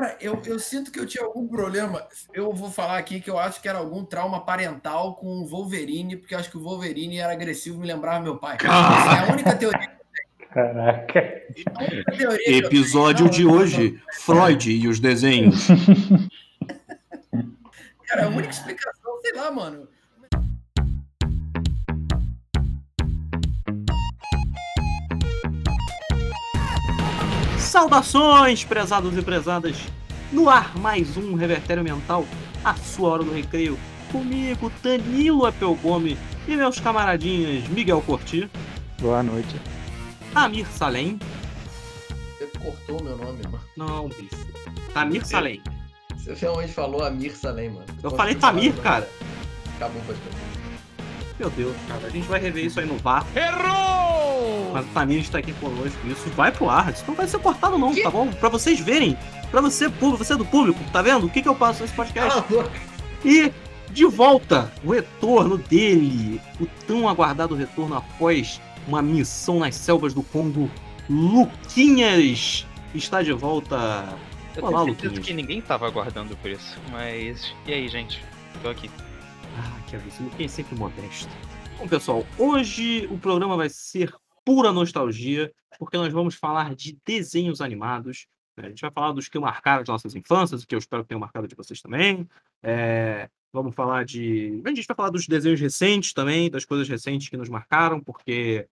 Cara, eu, eu sinto que eu tinha algum problema. Eu vou falar aqui que eu acho que era algum trauma parental com o Wolverine, porque eu acho que o Wolverine era agressivo, me lembrava meu pai. Essa é a única teoria. Caraca. Episódio de hoje: Freud e os desenhos. Cara, a única explicação, sei lá, mano. Saudações, prezados e prezadas! No ar, mais um Revertério Mental, a sua hora do recreio. Comigo, Danilo Apelgome e meus camaradinhas Miguel Corti. Boa noite. Amir Salem. Você cortou meu nome, mano. Não, bicho. Tamir Salem. Você realmente falou Amir Salem, mano. Eu falei Tamir, cara. Acabou, pode Meu Deus, cara. A gente vai rever isso aí no VAR. Errou! Mas o Tamir está aqui conosco. Isso vai pro ar. Isso não vai ser cortado, não, que? tá bom? Pra vocês verem. Pra você, público, você é do público, tá vendo? O que, que eu passo nesse podcast? Ah, e de volta, o retorno dele. O tão aguardado retorno após uma missão nas selvas do Congo. Luquinhas está de volta eu Olá, tenho certeza que ninguém tava aguardando por isso. Mas. E aí, gente? Tô aqui. Ah, que aviso. Quem é sempre modesto. Bom, pessoal, hoje o programa vai ser pura nostalgia, porque nós vamos falar de desenhos animados. Né? A gente vai falar dos que marcaram as nossas infâncias, que eu espero que tenham marcado de vocês também. É... Vamos falar de. A gente vai falar dos desenhos recentes também, das coisas recentes que nos marcaram, porque,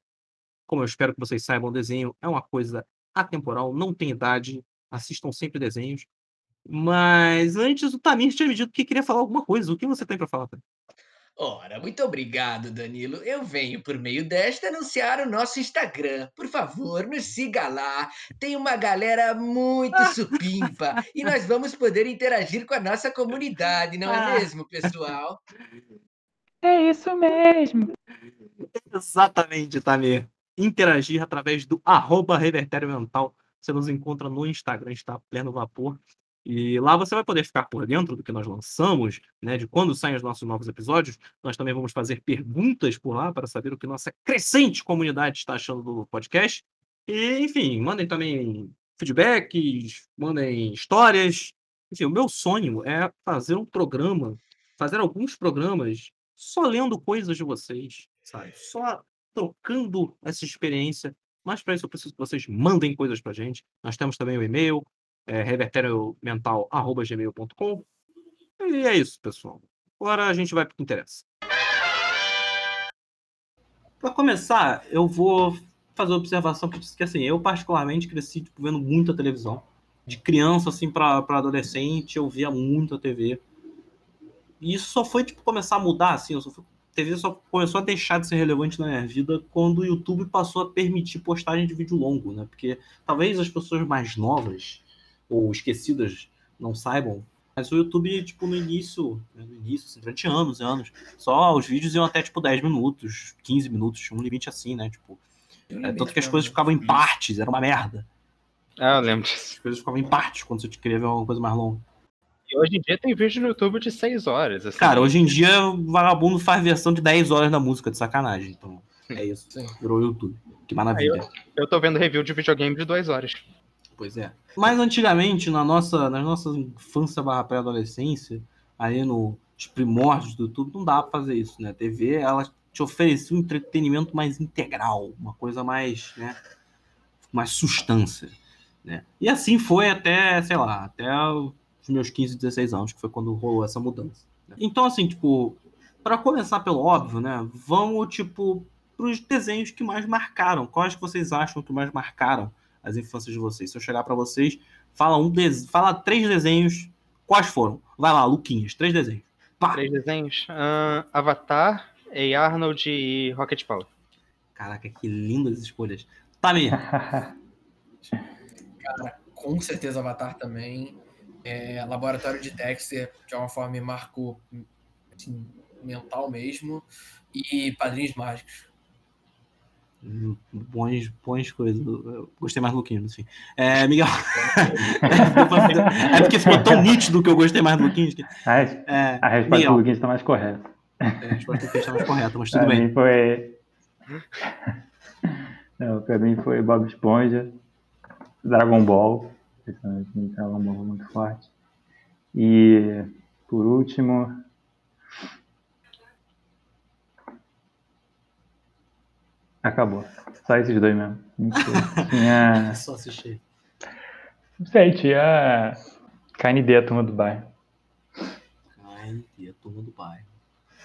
como eu espero que vocês saibam, desenho é uma coisa atemporal, não tem idade, assistam sempre desenhos. Mas antes o Tamir tinha me dito que queria falar alguma coisa. O que você tem para falar, Tamir? Ora, muito obrigado, Danilo. Eu venho por meio desta anunciar o nosso Instagram. Por favor, nos siga lá. Tem uma galera muito supimpa e nós vamos poder interagir com a nossa comunidade, não é ah. mesmo, pessoal? É isso mesmo. Exatamente, Tamir. Interagir através do arroba Revertério Mental você nos encontra no Instagram, está pleno vapor. E lá você vai poder ficar por dentro do que nós lançamos, né, de quando saem os nossos novos episódios. Nós também vamos fazer perguntas por lá para saber o que nossa crescente comunidade está achando do podcast. E, enfim, mandem também feedbacks, mandem histórias. Enfim, o meu sonho é fazer um programa, fazer alguns programas só lendo coisas de vocês, sabe? Só trocando essa experiência mas para isso eu preciso que vocês mandem coisas para gente. Nós temos também o e-mail, é, revertériomental.gmail.com. E é isso, pessoal. Agora a gente vai para o que interessa. Para começar, eu vou fazer uma observação que, que assim, eu particularmente cresci tipo, vendo muita televisão. De criança assim para adolescente, eu via muita TV. E isso só foi tipo começar a mudar assim, eu só fui TV só começou a deixar de ser relevante na minha vida quando o YouTube passou a permitir postagem de vídeo longo, né? Porque talvez as pessoas mais novas ou esquecidas não saibam, mas o YouTube, tipo, no início, né, no início, assim, durante anos e anos, só os vídeos iam até, tipo, 10 minutos, 15 minutos, tinha um limite assim, né? Tipo, é, tanto que as coisas ficavam em partes, era uma merda. Ah, eu lembro disso. As coisas ficavam em partes quando você queria ver uma coisa mais longa. E hoje em dia tem vídeo no YouTube de 6 horas. Assim. Cara, hoje em dia o vagabundo faz versão de 10 horas da música, de sacanagem. Então, é isso. Sim. Virou YouTube. Que maravilha. Eu, eu tô vendo review de videogame de 2 horas. Pois é. Mas antigamente, na nossa, na nossa infância barra pré-adolescência, ali nos primórdios do YouTube, não dá pra fazer isso, né? A TV, ela te oferecia um entretenimento mais integral, uma coisa mais, né? Mais substância, né? E assim foi até, sei lá, até os meus 15, 16 anos, que foi quando rolou essa mudança. Né? Então, assim, tipo, para começar pelo óbvio, né? Vamos, tipo, pros desenhos que mais marcaram. Quais que vocês acham que mais marcaram as infâncias de vocês? Se eu chegar para vocês, fala um de... fala três desenhos, quais foram? Vai lá, Luquinhas, três desenhos. Pá. Três desenhos? Uh, Avatar, A. Arnold e Rocket Power. Caraca, que lindas escolhas. Tamir. Cara, com certeza Avatar também é, Laboratório de Dexter, de alguma forma me marcou assim, mental mesmo, e Padrinhos Mágicos. Bons, bons coisas. Eu gostei mais do Luquinhos, assim. É, Miguel. é porque ficou tão nítido que eu gostei mais do Luquinhos. Que... A, é, a resposta Miguel. do Luquinhos está mais correta. É, a resposta do Luquinhos está mais correta, mas tudo pra bem. Mim foi... Não, pra mim foi Bob Esponja, Dragon Ball Dragon Ball muito forte. E por último. Acabou. Só esses dois mesmo. Tinha. Só assistir. Não sei, tinha. KND, a turma do bairro. Ai, e a turma do bairro.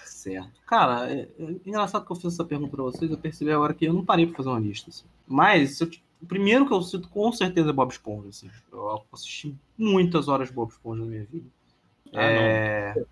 Certo. Cara, é, é engraçado que eu fiz essa pergunta pra vocês, eu percebi agora que eu não parei pra fazer uma lista. Assim. Mas eu, o primeiro que eu cito com certeza é Bob Esponja. Assim. Eu assisti muitas horas de Bob Esponja na minha vida. Ah, é...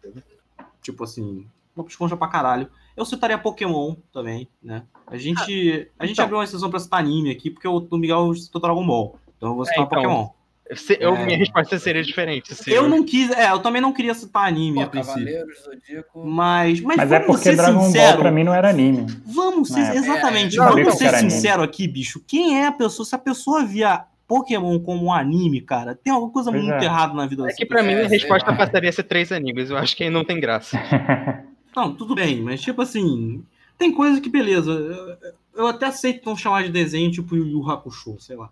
Tipo assim, Bob Esponja pra caralho. Eu citaria Pokémon também, né? A gente, a gente então. abriu uma exceção pra citar anime aqui, porque o, o Miguel citou Dragon Ball. Então eu vou citar É, então, Pokémon. Se- eu, É. Minha resposta seria diferente. Se Eu não quis, é, eu também não queria citar anime Pô, a princípio. Zodíaco. Mas, mas, Mas é porque ser Dragon Ball sincero. pra mim não era anime. Vamos ser, É. exatamente, É, vamos ser sincero aqui, bicho. Quem é a pessoa? Se a pessoa via Pokémon como um anime, cara, tem alguma coisa Pois muito é. errada na vida É que pra mim É, a sei resposta passaria a ser três animes. Eu acho que aí não tem graça. Não, tudo bem, mas tipo assim, tem coisa que beleza. Eu, eu até aceito não chamar de desenho, tipo Yu Yu Hakusho, sei lá.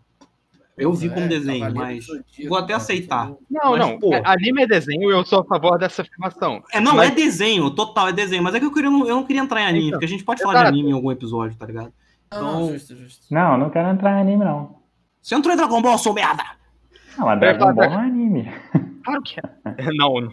Eu vi como É, desenho, Cavaleiros, mas Zodíaco, vou até cara, aceitar. Não, Mas, não. pô. é- Anime é desenho e eu sou a favor dessa afirmação. é não Mas- é desenho, total é desenho, mas é que eu, queria, eu não queria entrar em anime, Então, porque a gente pode falar de anime em algum episódio, tá ligado? Não, não, Então- justo, justo. Não, não quero entrar em anime, não. Você entrou em Dragon Ball, seu merda! Não, mas Dragon falar Ball não é anime. Claro que é. Não, não.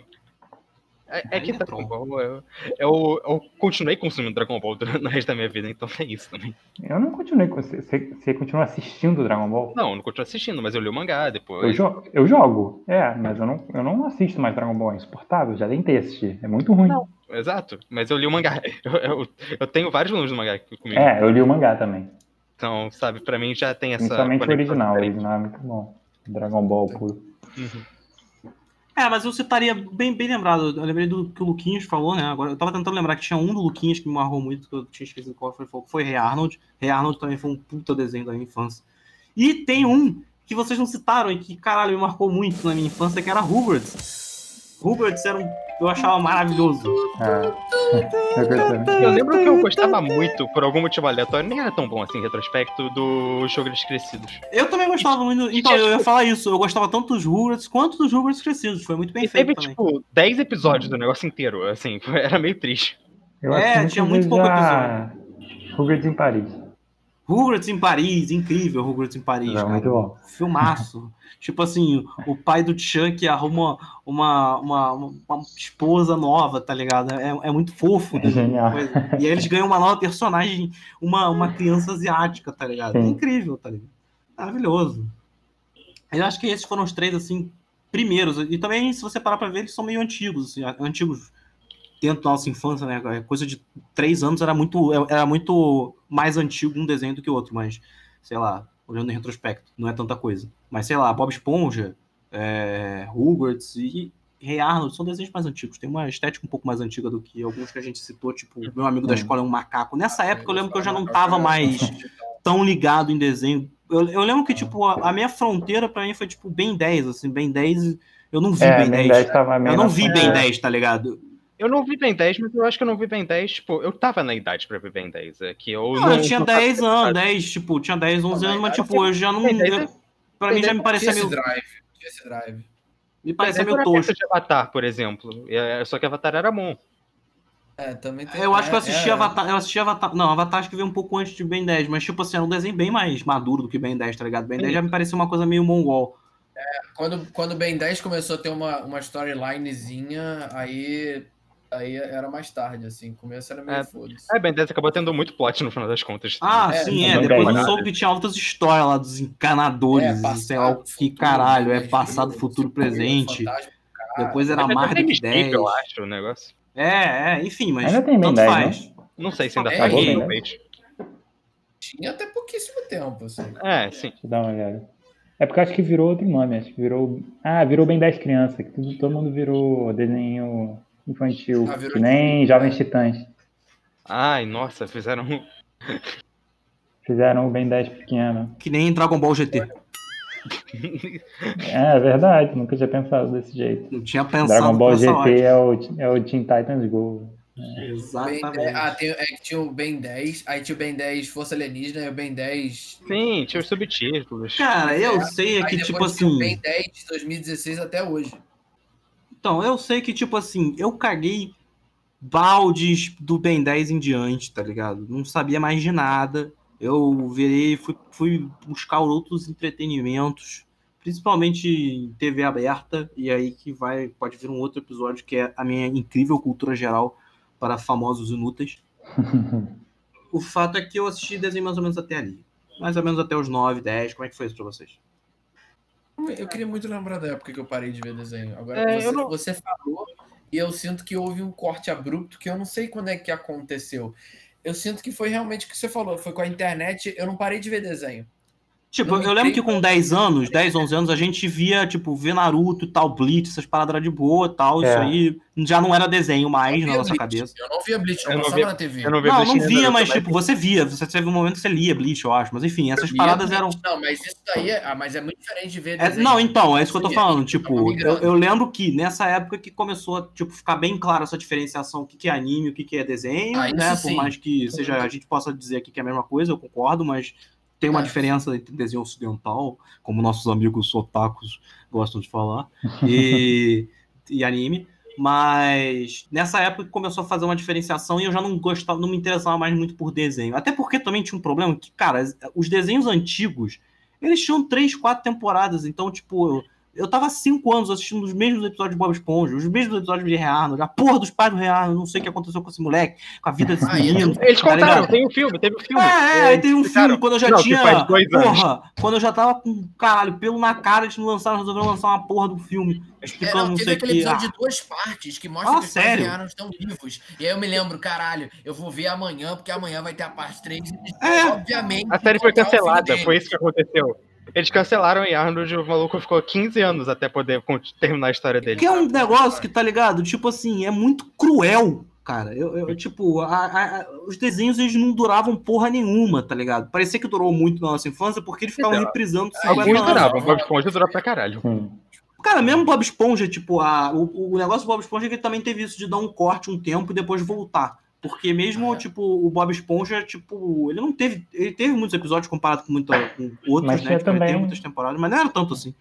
É, é que é Dragon Ball, eu, eu, eu continuei consumindo Dragon Ball durante o resto da minha vida, então é isso também. Eu não continuei. com- Você, você- continua assistindo Dragon Ball? Não, eu não continuo assistindo, mas eu li o mangá Eu, depois. jo- eu jogo, é, mas eu não, eu não assisto mais Dragon Ball, é insuportável, já tentei assistir, é muito ruim. Não. Exato, mas eu li o mangá. Eu, eu, eu tenho vários volumes do mangá aqui comigo. É, eu li o mangá também, Então, sabe, pra mim já tem essa. principalmente o original, o original é muito bom. Dragon Ball puro. Uhum. É, mas eu citaria bem, bem lembrado. Eu lembrei do que o Luquinhas falou, né? Agora eu tava tentando lembrar que tinha um do Luquinhas que me marrou muito, que eu tinha esquecido qual foi, foi, foi Rei Arnold. Rei Arnold também foi um puta desenho da minha infância. E tem um que vocês não citaram e que, caralho, me marcou muito na minha infância, que era Rugrats. Rugrats era um. Eu achava maravilhoso. Ah, eu lembro que eu gostava muito, por algum motivo aleatório, nem era tão bom assim, em retrospecto, do Jogos Crescidos. Eu também gostava muito. Então, eu ia falar isso. Eu gostava tanto dos Rugrats quanto dos Rugrats crescidos. Foi muito bem E feito teve, também. tipo, 10 episódios do negócio inteiro, assim, era meio triste. Eu É, tinha muito pouco já Rugrats em Paris. Rugrats em Paris, incrível Rugrats em Paris. É cara. muito bom. Filmaço. tipo assim, o pai do Chuck arruma uma, uma, uma, uma esposa nova, tá ligado? É, é muito fofo. né? Genial. E aí eles ganham uma nova personagem, uma, uma criança asiática, tá ligado? É Sim. incrível, tá ligado? Maravilhoso. Eu acho que esses foram os três, assim, primeiros. E também, se você parar pra ver, eles são meio antigos, assim, antigos dentro da nossa infância, né? Coisa de três anos era muito, era muito mais antigo um desenho do que o outro, mas, sei lá, olhando em retrospecto, não é tanta coisa. Mas, sei lá, Bob Esponja, é, Rugrats e Rei Arnold são desenhos mais antigos, tem uma estética um pouco mais antiga do que alguns que a gente citou, tipo, meu amigo da Hum. escola é um macaco. Nessa época eu lembro que eu já não tava mais tão ligado em desenho. Eu, eu lembro que, tipo, a, a minha fronteira pra mim foi, tipo, bem 10, assim, bem 10. Eu não vi É, bem Ben 10. 10 tava meio Eu não vi bem 10, tá ligado? Eu não vi Ben 10, mas eu acho que eu não vi Ben 10, tipo, eu tava na idade pra ver Ben 10. É que eu Não, não. eu tinha não 10 tava- anos, 10, tipo, tinha 10, 11 Não, anos, mas, tipo, eu já não. Ben 10 eu- pra mim já me parecia Tinha esse meio. drive, esse drive. Me parecia 10 meio tosco. de Avatar, por exemplo. É, Só que Avatar era bom. É, também tem. Eu acho que eu é, assisti é, Avatar. Eu assisti Avatar. Não, Avatar acho que veio um pouco antes de Ben 10, mas, tipo assim, era um desenho bem mais maduro do que Ben 10, tá ligado? Ben 10 já me parecia uma coisa meio mongol. Quando, quando o Ben 10 começou a ter uma, uma storylinezinha, aí, aí era mais tarde, assim. O começo era meio É. foda-se. É, Ben 10 acabou tendo muito plot no final das contas. Ah, É, sim, é. Depois 10. eu soube que tinha outras histórias lá dos encanadores, É, passado, sei lá o que futuro, caralho, é né, passado, filho, futuro, tipo, presente. fantasma. Depois era mais do que Mystique, 10. eu acho, o negócio. É, é, enfim, mas Ainda tem tanto 10, faz. Não sei se ainda É, faz, talvez. Tinha até pouquíssimo tempo, assim. É, sim. Deixa eu dar uma olhada. É porque eu acho que virou outro nome, acho que virou. Ah, virou Ben 10 Criança, que todo mundo virou desenho infantil. Ah, que nem Jovens Titãs. Ai, nossa, fizeram. Fizeram o Ben 10 pequeno. Que nem Dragon Ball GT. É, é verdade, nunca tinha pensado desse jeito. Não tinha pensado Dragon Ball GT hora. é o, é o Teen Titans Go. Ben- Exatamente. é, ah, tem, é que tinha o Ben 10, aí tinha o Ben 10 Força Alienígena e o Ben 10. Sim, tinha os subtítulos. Cara, eu sei é que, tipo tinha o assim. Ben 10 de 2016 até hoje. Então, eu sei que, tipo assim, eu caguei baldes do Ben 10 em diante, tá ligado? Não sabia mais de nada. Eu virei, fui, fui buscar outros entretenimentos, principalmente em TV aberta, e aí que vai, pode vir um outro episódio que é a minha incrível cultura geral para famosos inúteis. O fato é que eu assisti desenho mais ou menos até ali. Mais ou menos até os 9, 10. Como é que foi isso pra vocês? Eu queria muito lembrar da época que eu parei de ver desenho. Agora, É, você, não- você falou e eu sinto que houve um corte abrupto que eu não sei quando é que aconteceu. Eu sinto que foi realmente o que você falou. Foi com a internet, eu não parei de ver desenho. Tipo, Não eu lembro que com 10 anos, 10, 11 anos, a gente via, tipo, ver Naruto e tal, Bleach, essas paradas de boa e tal. É. Isso aí já não era desenho mais na via nossa Bleach. cabeça. Eu não via Bleach, não Eu não passava via- na TV. Eu não vi Não, Bleach não via, mas, tipo, você via. Você teve um momento que você lia Bleach, eu acho. Mas enfim, essas Eu via paradas eram. Não, mas isso daí é, ah, mas é muito diferente de ver É, desenho. não, então, é isso que eu tô Sim, falando. Tipo, eu, eu lembro que nessa época que começou a tipo, ficar bem claro essa diferenciação, o que, que é anime, o que, que é desenho, Ah, né? Por sim. mais que seja, a gente possa dizer aqui que é a mesma coisa, eu concordo, mas tem uma É. diferença entre desenho ocidental, como nossos amigos otakus gostam de falar, e, e anime. Mas nessa época começou a fazer uma diferenciação e eu já não gostava, não me interessava mais muito por desenho. Até porque também tinha um problema que, cara, os desenhos antigos, eles tinham três, quatro temporadas. Então, tipo, eu tava há cinco anos assistindo os mesmos episódios de Bob Esponja, os mesmos episódios de Rei Arnold, a porra dos pais do Rei Arnold, não sei o que aconteceu com esse moleque, com a vida desse Ah, e menino. Eles tá contaram, ligado? tem um filme, teve um filme. É, é, aí tem um explicaram. filme, quando eu já Não, tinha. Porra, quando eu já tava com caralho, pelo na cara, eles não lançaram, resolveram lançar uma porra do filme, É, explicando não, não teve sei o aquele que. episódio Ah, de duas partes que mostra Ah, que os pais sério? de Arnold estão vivos. E aí eu me lembro, caralho, eu vou ver amanhã, porque amanhã vai ter a parte 3. É. Obviamente. A série foi cancelada, foi isso que aconteceu. Eles cancelaram em Arnold e o maluco ficou 15 anos até poder terminar a história dele. Que é um negócio que, tá ligado? Tipo assim, é muito cruel, cara. Eu, eu- tipo, a- a- a- os desenhos eles não duravam porra nenhuma, tá ligado? Parecia que durou muito na nossa infância porque eles ficavam Então, reprisando 50 Alguns anos. duravam, Bob Esponja durou pra caralho. Sim. Cara, mesmo Bob Esponja, tipo, a, o, o negócio do Bob Esponja é que ele também teve isso de dar um corte um tempo e depois voltar. Porque mesmo, É. tipo, o Bob Esponja, tipo, ele não teve. Ele teve muitos episódios comparado com, muita, com outros, Mas né? Tipo, ele teve também- muitas temporadas, mas não era tanto assim.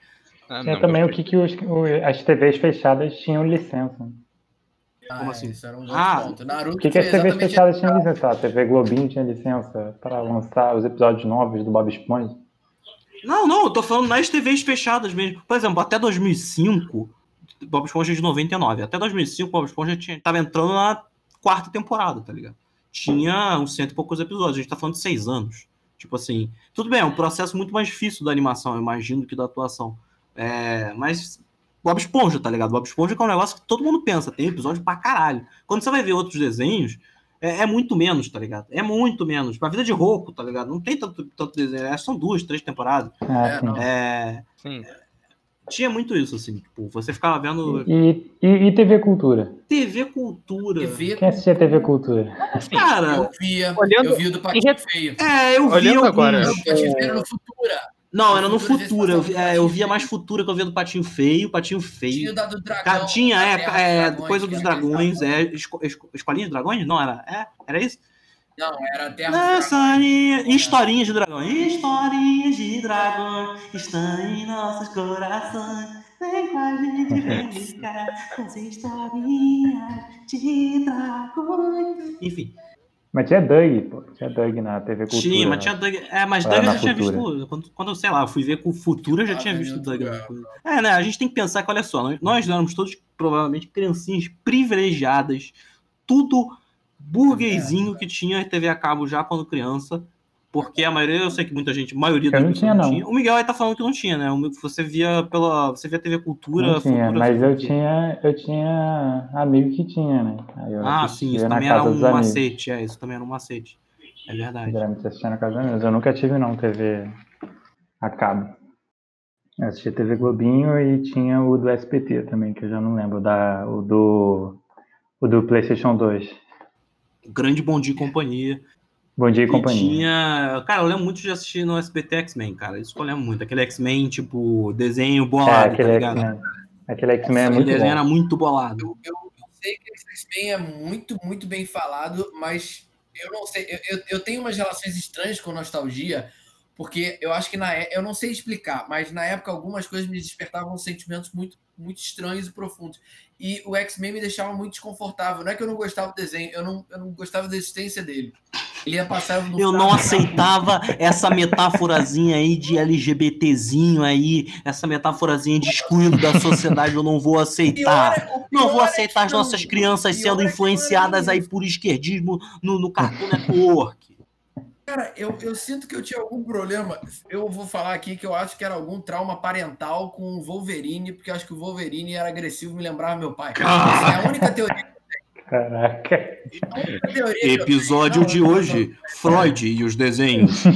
Ah, Tinha não, também o que, que os- o- as TVs fechadas tinham licença. Ah, Como assim? Isso era um outro Ah, ponto. Naruto Por que, que as TVs fechadas tinham licença? A TV Globinho tinha licença para lançar os episódios novos do Bob Esponja. Não, não, eu tô falando nas TVs fechadas mesmo. Por exemplo, até 2005, Bob Esponja é de 99. Até 2005, Bob Esponja tinha, tava entrando na quarta temporada, tá ligado? Tinha uns cento e poucos episódios. A gente tá falando de seis anos. Tipo assim, tudo bem, é um processo muito mais difícil da animação, eu imagino, que da atuação. É, mas Bob Esponja, tá ligado? Bob Esponja é um negócio que todo mundo pensa, tem episódio pra caralho. Quando você vai ver outros desenhos, é, é muito menos, tá ligado? É muito menos. Pra vida de Roku, tá ligado? Não tem tanto, tanto desenho, é, são duas, três temporadas. É. É, Sim. Tinha muito isso, assim, tipo, você ficava vendo E, e, e TV Cultura? TV Cultura. TV, Quem assistia TV Cultura? Cara, eu via, Olhando- eu via do Patinho Feio. é, eu vi Olhando alguns. agora, Eu via no Futura. Não, era no Futura. Eu, vi- é, eu via mais. Futura que eu via do Patinho Feio, Patinho Tinha o Feio. da do dragão. Cara, tinha, é, é, dos coisa dos dragões, é, esco, esco, Escolinha de Dragões? Não, era, é, era isso? Não, era a Terra dos Dragões. Historinha, historinhas de dragões. Historinhas de dragões estão em nossos corações. Vem com a gente brincar as historinhas de dragões. Enfim, Mas tinha Doug, pô. Tinha Doug na TV Cultura. tinha, mas tinha Doug. É, mas Doug eu já tinha visto. Quando, quando, sei lá, eu fui ver com Futura, eu já Ah, tinha visto Doug. É, né? A gente tem que pensar que, olha só, nós, nós éramos todos provavelmente criancinhas privilegiadas, tudo burguesinho que tinha TV a cabo já quando criança. Porque a maioria, eu sei que muita gente, a maioria Eu não tinha, não. O Miguel aí tá falando que não tinha, né? Você via pela. Você via TV Cultura, Não tinha, Futura, mas eu tinha, eu tinha amigo que tinha, né? Ah, sim, isso também era um macete, é, isso também era um macete. É verdade. Geralmente assistia na casa dos. Eu nunca tive, não, TV a cabo. Eu assistia TV Globinho e tinha o do SPT também, que eu já não lembro. Da, o, do, o do PlayStation 2. Grande Bom Dia e Companhia. Bom dia e companhia. tinha. Cara, eu lembro muito de assistir no SBT X-Men, cara. Isso que eu lembro muito. Aquele X-Men, tipo, desenho É, bolado, tá aquele ligado? X-Men. Aquele X-Men é muito desenho bom. era muito bolado. Eu, eu sei que esse X-Men é muito, muito bem falado, mas eu não sei. Eu, eu, eu tenho umas relações estranhas com nostalgia, porque eu acho que na é- eu não sei explicar, mas na época algumas coisas me despertavam sentimentos muito, muito estranhos e profundos. E o X-Men me deixava muito desconfortável. Não é que eu não gostava do desenho, eu não, eu não gostava da existência dele. Ele ia passar no Eu não aceitava essa metáforazinha aí de LGBTzinho aí, essa metáforazinha de excluindo da sociedade, eu não vou aceitar. Não vou aceitar as nossas crianças sendo influenciadas aí por esquerdismo no, no Cartoon Network. Cara, eu, eu sinto que eu tinha algum problema. Eu vou falar aqui que eu acho que era algum trauma parental com o Wolverine, porque eu acho que o Wolverine era agressivo, me lembrava meu pai. Essa é a única teoria. Caraca. a única teoria que eu Episódio tenho. de Não, hoje, Freud e os desenhos.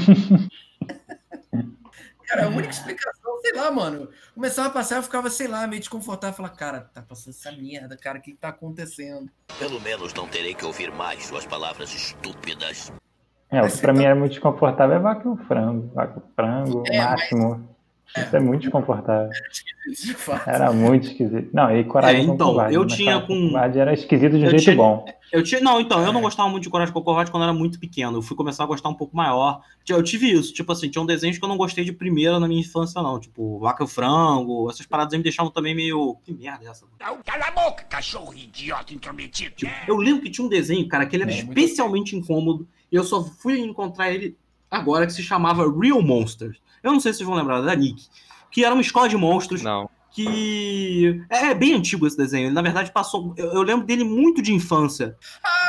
Cara, a única explicação, sei lá, mano. Começava a passar, eu ficava, sei lá, meio desconfortável. Falava, cara, tá passando essa merda, cara, o que, que tá acontecendo? Pelo menos não terei que ouvir mais suas palavras estúpidas. É, o que pra mim era muito desconfortável é vaca e o frango. Vaca e frango, É, mas- máximo. Isso é muito desconfortável. Era muito esquisito. Não, e coragem É, com então, covarde. eu mas tinha com- Covarde era esquisito de um Eu jeito tinha- bom. Eu tinha, não, então, eu não gostava muito de Coragem com Covarde quando eu era muito pequeno. Eu fui começar a gostar um pouco maior. Eu tive isso, tipo assim, tinham desenhos que eu não gostei de primeira na minha infância, não. Tipo, Vaca e o Frango, essas paradas aí me deixavam também meio. Que merda é essa? Cala a boca, cachorro idiota intrometido. Eu lembro que tinha um desenho, cara, que ele era É, muito especialmente incômodo. E eu só fui encontrar ele agora, que se chamava Real Monsters. Eu não sei se vocês vão lembrar da Nick. Que era uma escola de monstros Não. que. É bem antigo esse desenho. Ele, na verdade, passou. Eu, eu lembro dele muito de infância.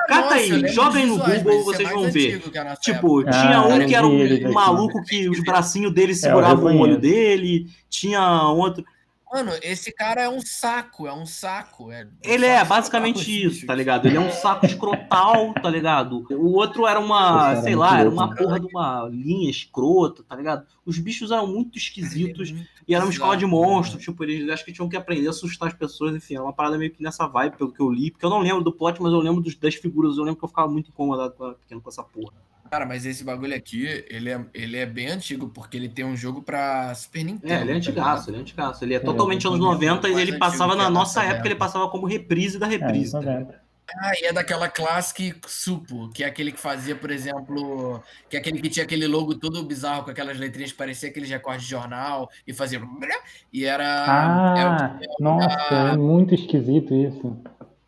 Cata Nossa, aí, lembro joga aí dos no visuais, Google, é vocês mais vão ver. Tipo, Ah, tinha um eu que era um, um maluco que os bracinhos dele seguravam o olho dele. Tinha outro. Mano, esse cara é um saco, é um saco. É, Ele é basicamente isso, tá ligado? Ele é um saco escrotal, tá ligado? O outro era uma, cara sei é lá, era louco. uma porra de uma linha escrota, tá ligado? Os bichos eram muito esquisitos e era uma escola de monstros, tipo, eles acho que tinham que aprender a assustar as pessoas, enfim, era uma parada meio que nessa vibe, pelo que eu li, porque eu não lembro do plot, mas eu lembro dos, das figuras, eu lembro que eu ficava muito incomodado com, a- pequeno com essa porra. Cara, mas esse bagulho aqui, ele é, ele é bem antigo, porque ele tem um jogo pra Super Nintendo. É, ele é tá antigaço, ele é antigaço. Ele é É, totalmente anos muito 90 e ele passava na nossa época, ele passava como reprise da É, reprise. anos tá? 90. Ah, e é daquela Classic Supo, que é aquele que fazia, por exemplo, que é aquele que tinha aquele logo todo bizarro, com aquelas letrinhas que parecia aqueles recortes de jornal, e fazia... E era... Ah, era- nossa, é muito esquisito isso.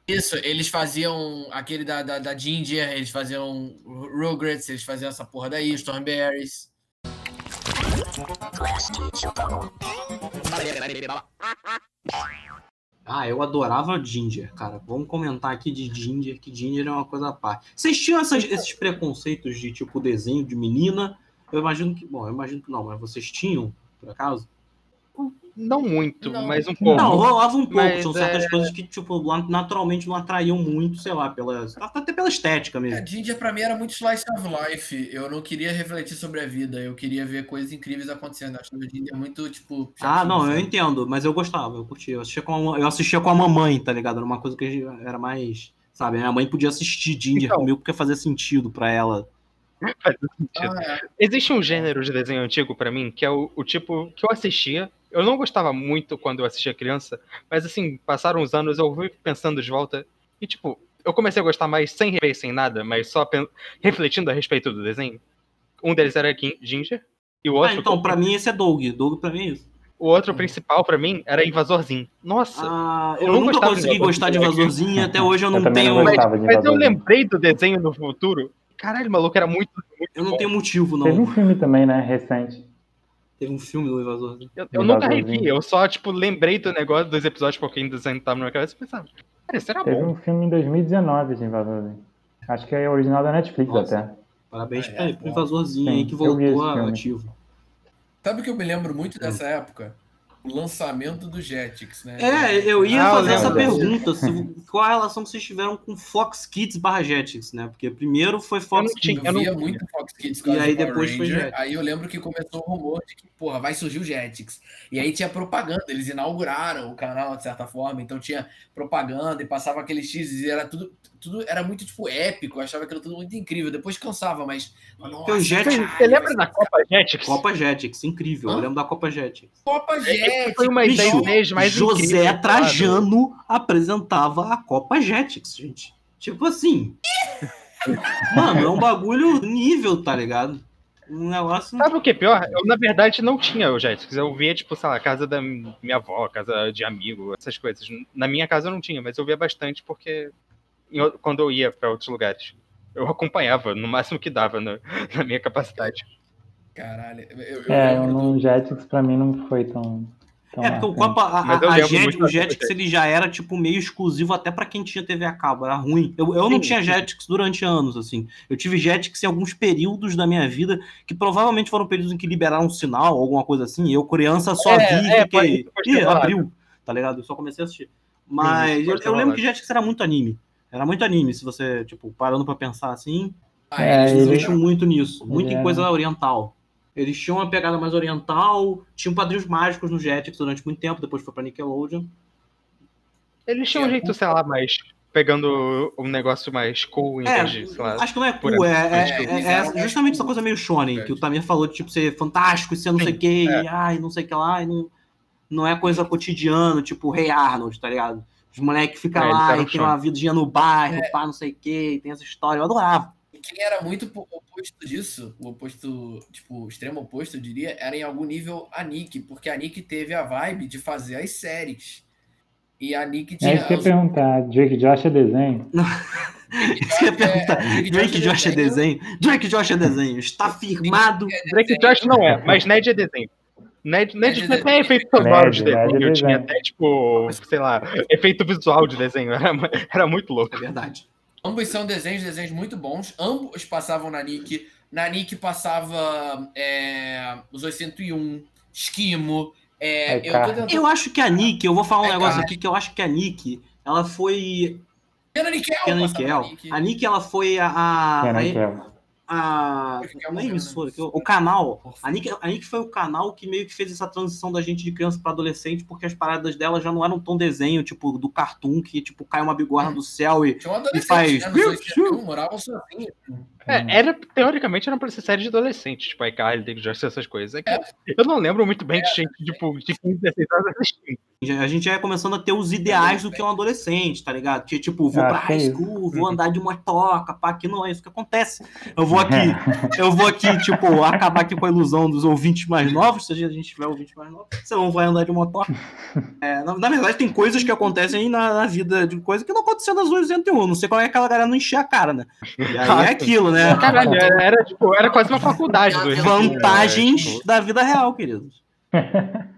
Isso, eles faziam aquele da, da, da Ginger, eles faziam Rugrats, eles faziam essa porra daí, Stormberries. Ah, eu adorava Ginger, cara. Vamos comentar aqui de Ginger, que Ginger é uma coisa à parte. Vocês tinham essas- esses preconceitos de tipo desenho de menina? Eu imagino que. Bom, eu imagino que não, mas vocês tinham, por acaso? Não muito, Não. mas um pouco. Não, rolava um pouco. Mas Tinham certas coisas que, tipo, naturalmente não atraíam muito, sei lá, pela, até pela estética A mesmo. Ginger pra mim era muito slice of life. Eu não queria refletir sobre a vida, eu queria ver coisas incríveis acontecendo. Eu acho que a Ginger é muito, tipo. Ah, não, eu entendo, mas eu gostava, eu curtia. Eu assistia com a, eu assistia com a mamãe, tá ligado? Era uma coisa que era mais. Sabe, minha mãe podia assistir Ginger Então. comigo porque fazia sentido pra ela. Ah, é. Existe um gênero de desenho antigo pra mim, que é o, o tipo que eu assistia. Eu não gostava muito quando eu assistia criança, mas assim, passaram uns anos, eu fui pensando de volta. E tipo, eu comecei a gostar mais sem rever, sem nada, mas só refletindo a respeito do desenho. Um deles era Gin- Ginger. E o Ah, outro, então, pra mim esse é Doug. Doug pra mim é isso. o outro principal pra mim era Invasorzinho. Nossa, Ah, eu eu nunca consegui gostar de Invasorzinho e até hoje eu não Eu tenho. não mas, mas eu lembrei do desenho no futuro. Caralho, maluco, era muito, muito Eu não bom. tenho motivo, não. Teve um filme também, né, recente. Teve um filme do Invasorzinho. Eu, eu nunca revi, eu só, tipo, lembrei do negócio dos episódios porque ainda desenho tava na minha cabeça e pensava, cara, isso era Teve bom. um filme em 2019 de Invasorzinho. Acho que é original da Netflix Nossa. até. Parabéns É, é pro bom. Invasorzinho aí que voltou ativo. Sabe o que eu me lembro muito dessa época? O lançamento do Jetix, né? É, eu ia Ah, eu fazer essa lembro. pergunta. se- qual a relação que vocês tiveram com Fox Kids barra Jetix, né? Porque primeiro foi Fox não tinha- Kids. Eu Eu não- via muito Fox Kids E com aí Power depois foi Ranger. Jetix. Aí eu lembro que começou o rumor de que, porra, vai surgir o Jetix. E aí tinha propaganda, eles inauguraram o canal de certa forma, então tinha propaganda e passava aqueles teasers e era tudo, tudo era muito tipo épico, eu achava aquilo tudo muito incrível. Depois cansava, mas nossa, o Jetix- caralho, Você lembra da Copa Jetix? Copa Jetix, incrível. Eu Hã? lembro da Copa Jetix. Copa Jetix. foi uma Bicho, das ideias mais José incríveis do Trajano apresentava a Copa Jetix, gente. Tipo assim. Mano, é um bagulho nível, tá ligado? Um negócio. Sabe o que é pior? Eu, na verdade, não tinha o Jetix. Eu via, tipo, sei lá, casa da minha avó, casa de amigo, essas coisas. Na minha casa eu não tinha, mas eu via bastante porque quando eu ia pra outros lugares. Eu acompanhava no máximo que dava na, na minha capacidade. Caralho. Eu, eu É, no do- Jetix pra mim não foi tão. tão É, porque o. Copa, a, a, a Jet- o Jetix ele já era tipo meio exclusivo até pra quem tinha TV a cabo, era ruim. Eu, eu não tinha sim. Jetix durante anos, assim. Eu tive Jetix em alguns períodos da minha vida, que provavelmente foram períodos em que liberaram um sinal, alguma coisa assim. Eu, criança, só É, vi é, que. Ih, abriu, tá ligado? Eu só comecei a assistir. Mas Sim, eu, eu lembro que Jetix era muito anime. Era muito anime, se você, tipo, parando pra pensar assim. Ah, É, eles Eles ele- investiam muito nisso, muito ele em era- coisa oriental. Eles tinham uma pegada mais oriental, tinham padrinhos mágicos no Jetix durante muito tempo, depois foi pra Nickelodeon. Eles tinham um É, jeito, sei lá, mais. Pegando um negócio mais cool em É, vez de, sei lá. acho que não é cool, é, é- é- é justamente essa coisa meio shonen, que o. Tamir falou de tipo ser fantástico e ser não sei o que, é. e ai, não sei o que lá, e não, não é coisa cotidiana, tipo Rei Arnold, tá ligado? Os moleques ficam É, lá eram e tem shonen. uma vidinha no bairro, É. pá, não sei o que, tem essa história, eu adorava. Quem era muito po- oposto disso, o oposto, tipo, o extremo oposto, eu diria, era em algum nível a Nick, porque a Nick teve a vibe de fazer as séries. E a Nick É tinha. isso que eu ia perguntar. Drake Josh é desenho? Isso que eu ia perguntar. É, Drake é Josh é desenho? Drake Josh é desenho. Está firmado. Drake Josh não é, mas Ned é desenho. Ned, Ned Ned tinha é até efeito sonoro de é desenho, tinha desenho. até, tipo, sei lá, efeito visual de desenho. Era, era muito louco. É verdade. Ambos são desenhos, desenhos muito bons. Ambos passavam na Nick. Na Nick passava é, os 801, Esquimo. É, Ai, eu tentando. Eu acho que a Nick, eu vou falar um É, negócio cara. aqui que eu acho que a Nick, ela foi. Pena Nickel, Pena Nickel. A Nick, ela foi a. a, Pena a- é não é emissora, né? o, canal. A Nick, a Nick foi o canal que meio que fez essa transição da gente de criança para adolescente, porque as paradas dela já não eram tão desenho, tipo, do cartoon, que tipo, cai uma bigorna do céu e. Tinha adolescente, faz- né? Nos 801, moravam sozinhos. É, era, teoricamente era pra ser série de adolescente, tipo, iCarly, Drake Josh, essas coisas. É que eu não lembro muito bem de gente, tipo, de 15, 16 anos assistindo. A gente já ia começando a ter os ideais do que é um adolescente, tá ligado? Que tipo, vou Ah, pra que high isso. school, vou andar de motoca, pá, que não é isso que acontece. Eu vou aqui, eu vou aqui, tipo, acabar aqui com a ilusão dos ouvintes mais novos, se a gente tiver ouvintes mais novos, você não vai andar de motoca. É, na, na verdade, tem coisas que acontecem na, na vida de coisa que não aconteceu nas 801. Não sei como é que aquela galera não encher a cara, né? E aí é aquilo, né? Caralho, era, era, tipo, era quase uma faculdade do Vantagens tipo, da vida real, queridos.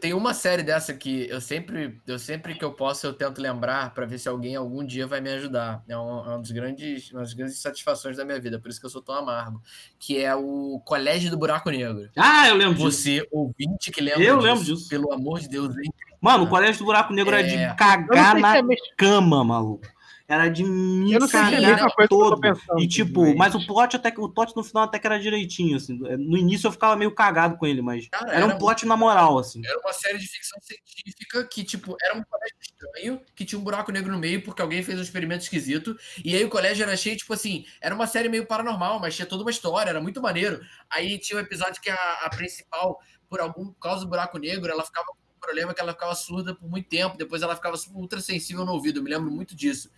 Tem uma série dessa que eu sempre, eu sempre que eu posso, eu tento lembrar para ver se alguém algum dia vai me ajudar. É, um, é um dos grandes, uma das grandes satisfações da minha vida, por isso que eu sou tão amargo. Que é o Colégio do Buraco Negro. Ah, eu lembro disso. Você, ouvinte que lembra Eu disso, lembro disso. pelo amor de Deus, hein? Mano, o colégio do buraco negro era É. de cagar na é cama, maluco. Era de me eu não é cagar todo. pensando. E tipo, mas o plot até que o plot no final até que era direitinho, assim. No início eu ficava meio cagado com ele, mas Cara, era um era plot na moral, assim. Era uma série de ficção científica que, tipo, era um colégio estranho, que tinha um buraco negro no meio porque alguém fez um experimento esquisito. E aí o colégio era cheio, tipo assim, era uma série meio paranormal, mas tinha toda uma história, era muito maneiro. Aí tinha um episódio que a, a principal, por algum por causa do buraco negro, ela ficava um problema que ela ficava surda por muito tempo, depois ela ficava ultra sensível no ouvido, eu me lembro muito disso.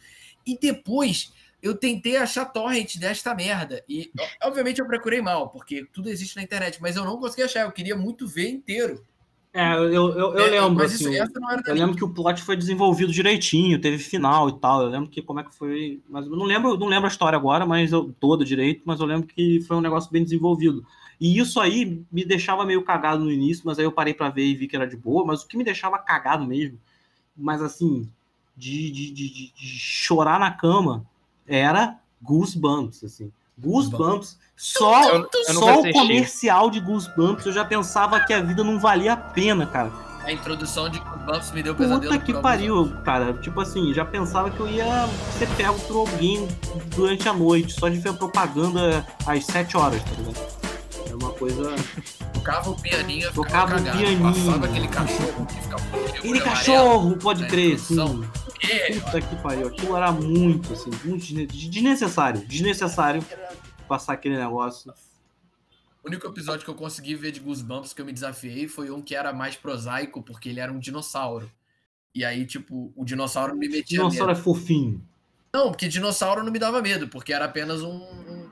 E depois eu tentei achar torrent desta merda. E, obviamente, eu procurei mal, porque tudo existe na internet, mas eu não consegui achar. Eu queria muito ver inteiro. É, eu, eu, eu É, lembro, mas assim. isso, da Eu lembro que o plot foi desenvolvido direitinho, teve final e tal. Eu lembro que como é que foi. Mas eu não lembro, não lembro a história agora, mas eu todo direito, mas eu lembro que foi um negócio bem desenvolvido. E isso aí me deixava meio cagado no início, mas aí eu parei pra ver e vi que era de boa. Mas o que me deixava cagado mesmo, mas assim, de, de, de, de- de chorar na cama, era Goosebumps, assim. Goosebumps, só, Eu- eu só o comercial de Goosebumps eu já pensava que a vida não valia a pena, cara. A introdução de Bumps me deu pesadelo. Puta que pariu, cara. Tipo assim, já pensava que eu ia ser pego por alguém durante a noite, só de ver propaganda às 7 horas, tá ligado? É uma coisa. Tocava o pianinho, Tocava o cagado. pianinho. Passava aquele cachorro que ficava aquele cachorro, pode na crer, sim. amarelo. É, Puta que pariu. Aquilo era muito, assim, muito desne- desnecessário. Desnecessário passar aquele negócio. O único episódio que eu consegui ver de Goosebumps que eu me desafiei foi um que era mais prosaico, porque ele era um dinossauro. E aí, tipo, o dinossauro me metia Dinossauro medo. é fofinho. Não, porque dinossauro não me dava medo, porque era apenas um- um,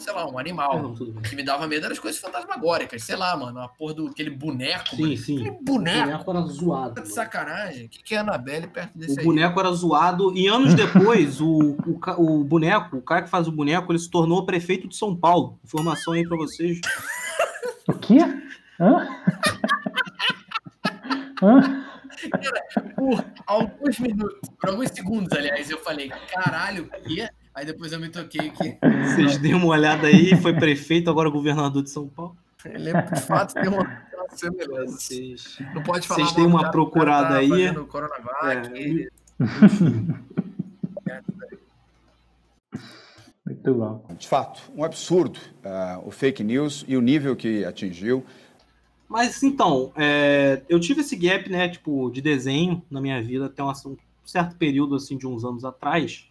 sei lá, um animal. não, que me dava medo eram as coisas fantasmagóricas, sei lá, mano, a porra do aquele boneco, Sim, mano. sim. Aquele O boneco, boneco era zoado. tá de sacanagem. O que, que é a Annabelle perto desse O aí? boneco era zoado e anos depois o, o, o boneco, o cara que faz o boneco, ele se tornou prefeito de São Paulo. Informação aí pra vocês. O quê? Hã? Hã? Por alguns minutos, por alguns segundos, aliás, eu falei, caralho, o quê? Aí depois eu me toquei que Vocês deem uma olhada aí, foi prefeito, agora governador de São Paulo. ele é, de fato tem uma, tem uma semelhança. Vocês, Não pode falar Vocês têm uma procurada tá aí? Coronavac, É, e-. Muito bom. De fato, um absurdo ah, o fake news e o nível que atingiu. Mas então, é, eu tive esse gap, né, tipo, de desenho na minha vida até um, um certo período, assim, de uns anos atrás.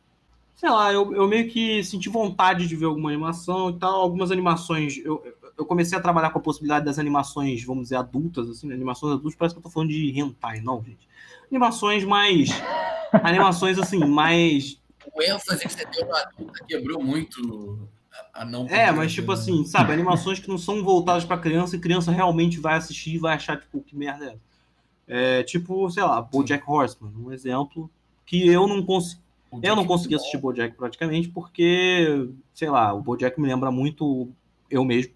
Sei lá, eu, eu meio que senti vontade de ver alguma animação e tal. Algumas animações, eu, eu comecei a trabalhar com a possibilidade das animações, vamos dizer, adultas, assim, né, animações adultas, parece que eu tô falando de hentai, não, gente. Animações mais... animações, assim, mais o ênfase que você deu na adulta quebrou muito a, a não É, mas tipo né? assim, sabe, animações que não são voltadas pra criança e criança realmente vai assistir e vai achar, tipo, que merda é essa? É, tipo, sei lá, BoJack Horseman, um exemplo que eu não consegui, eu não consegui assistir BoJack praticamente porque, sei lá, o BoJack me lembra muito eu mesmo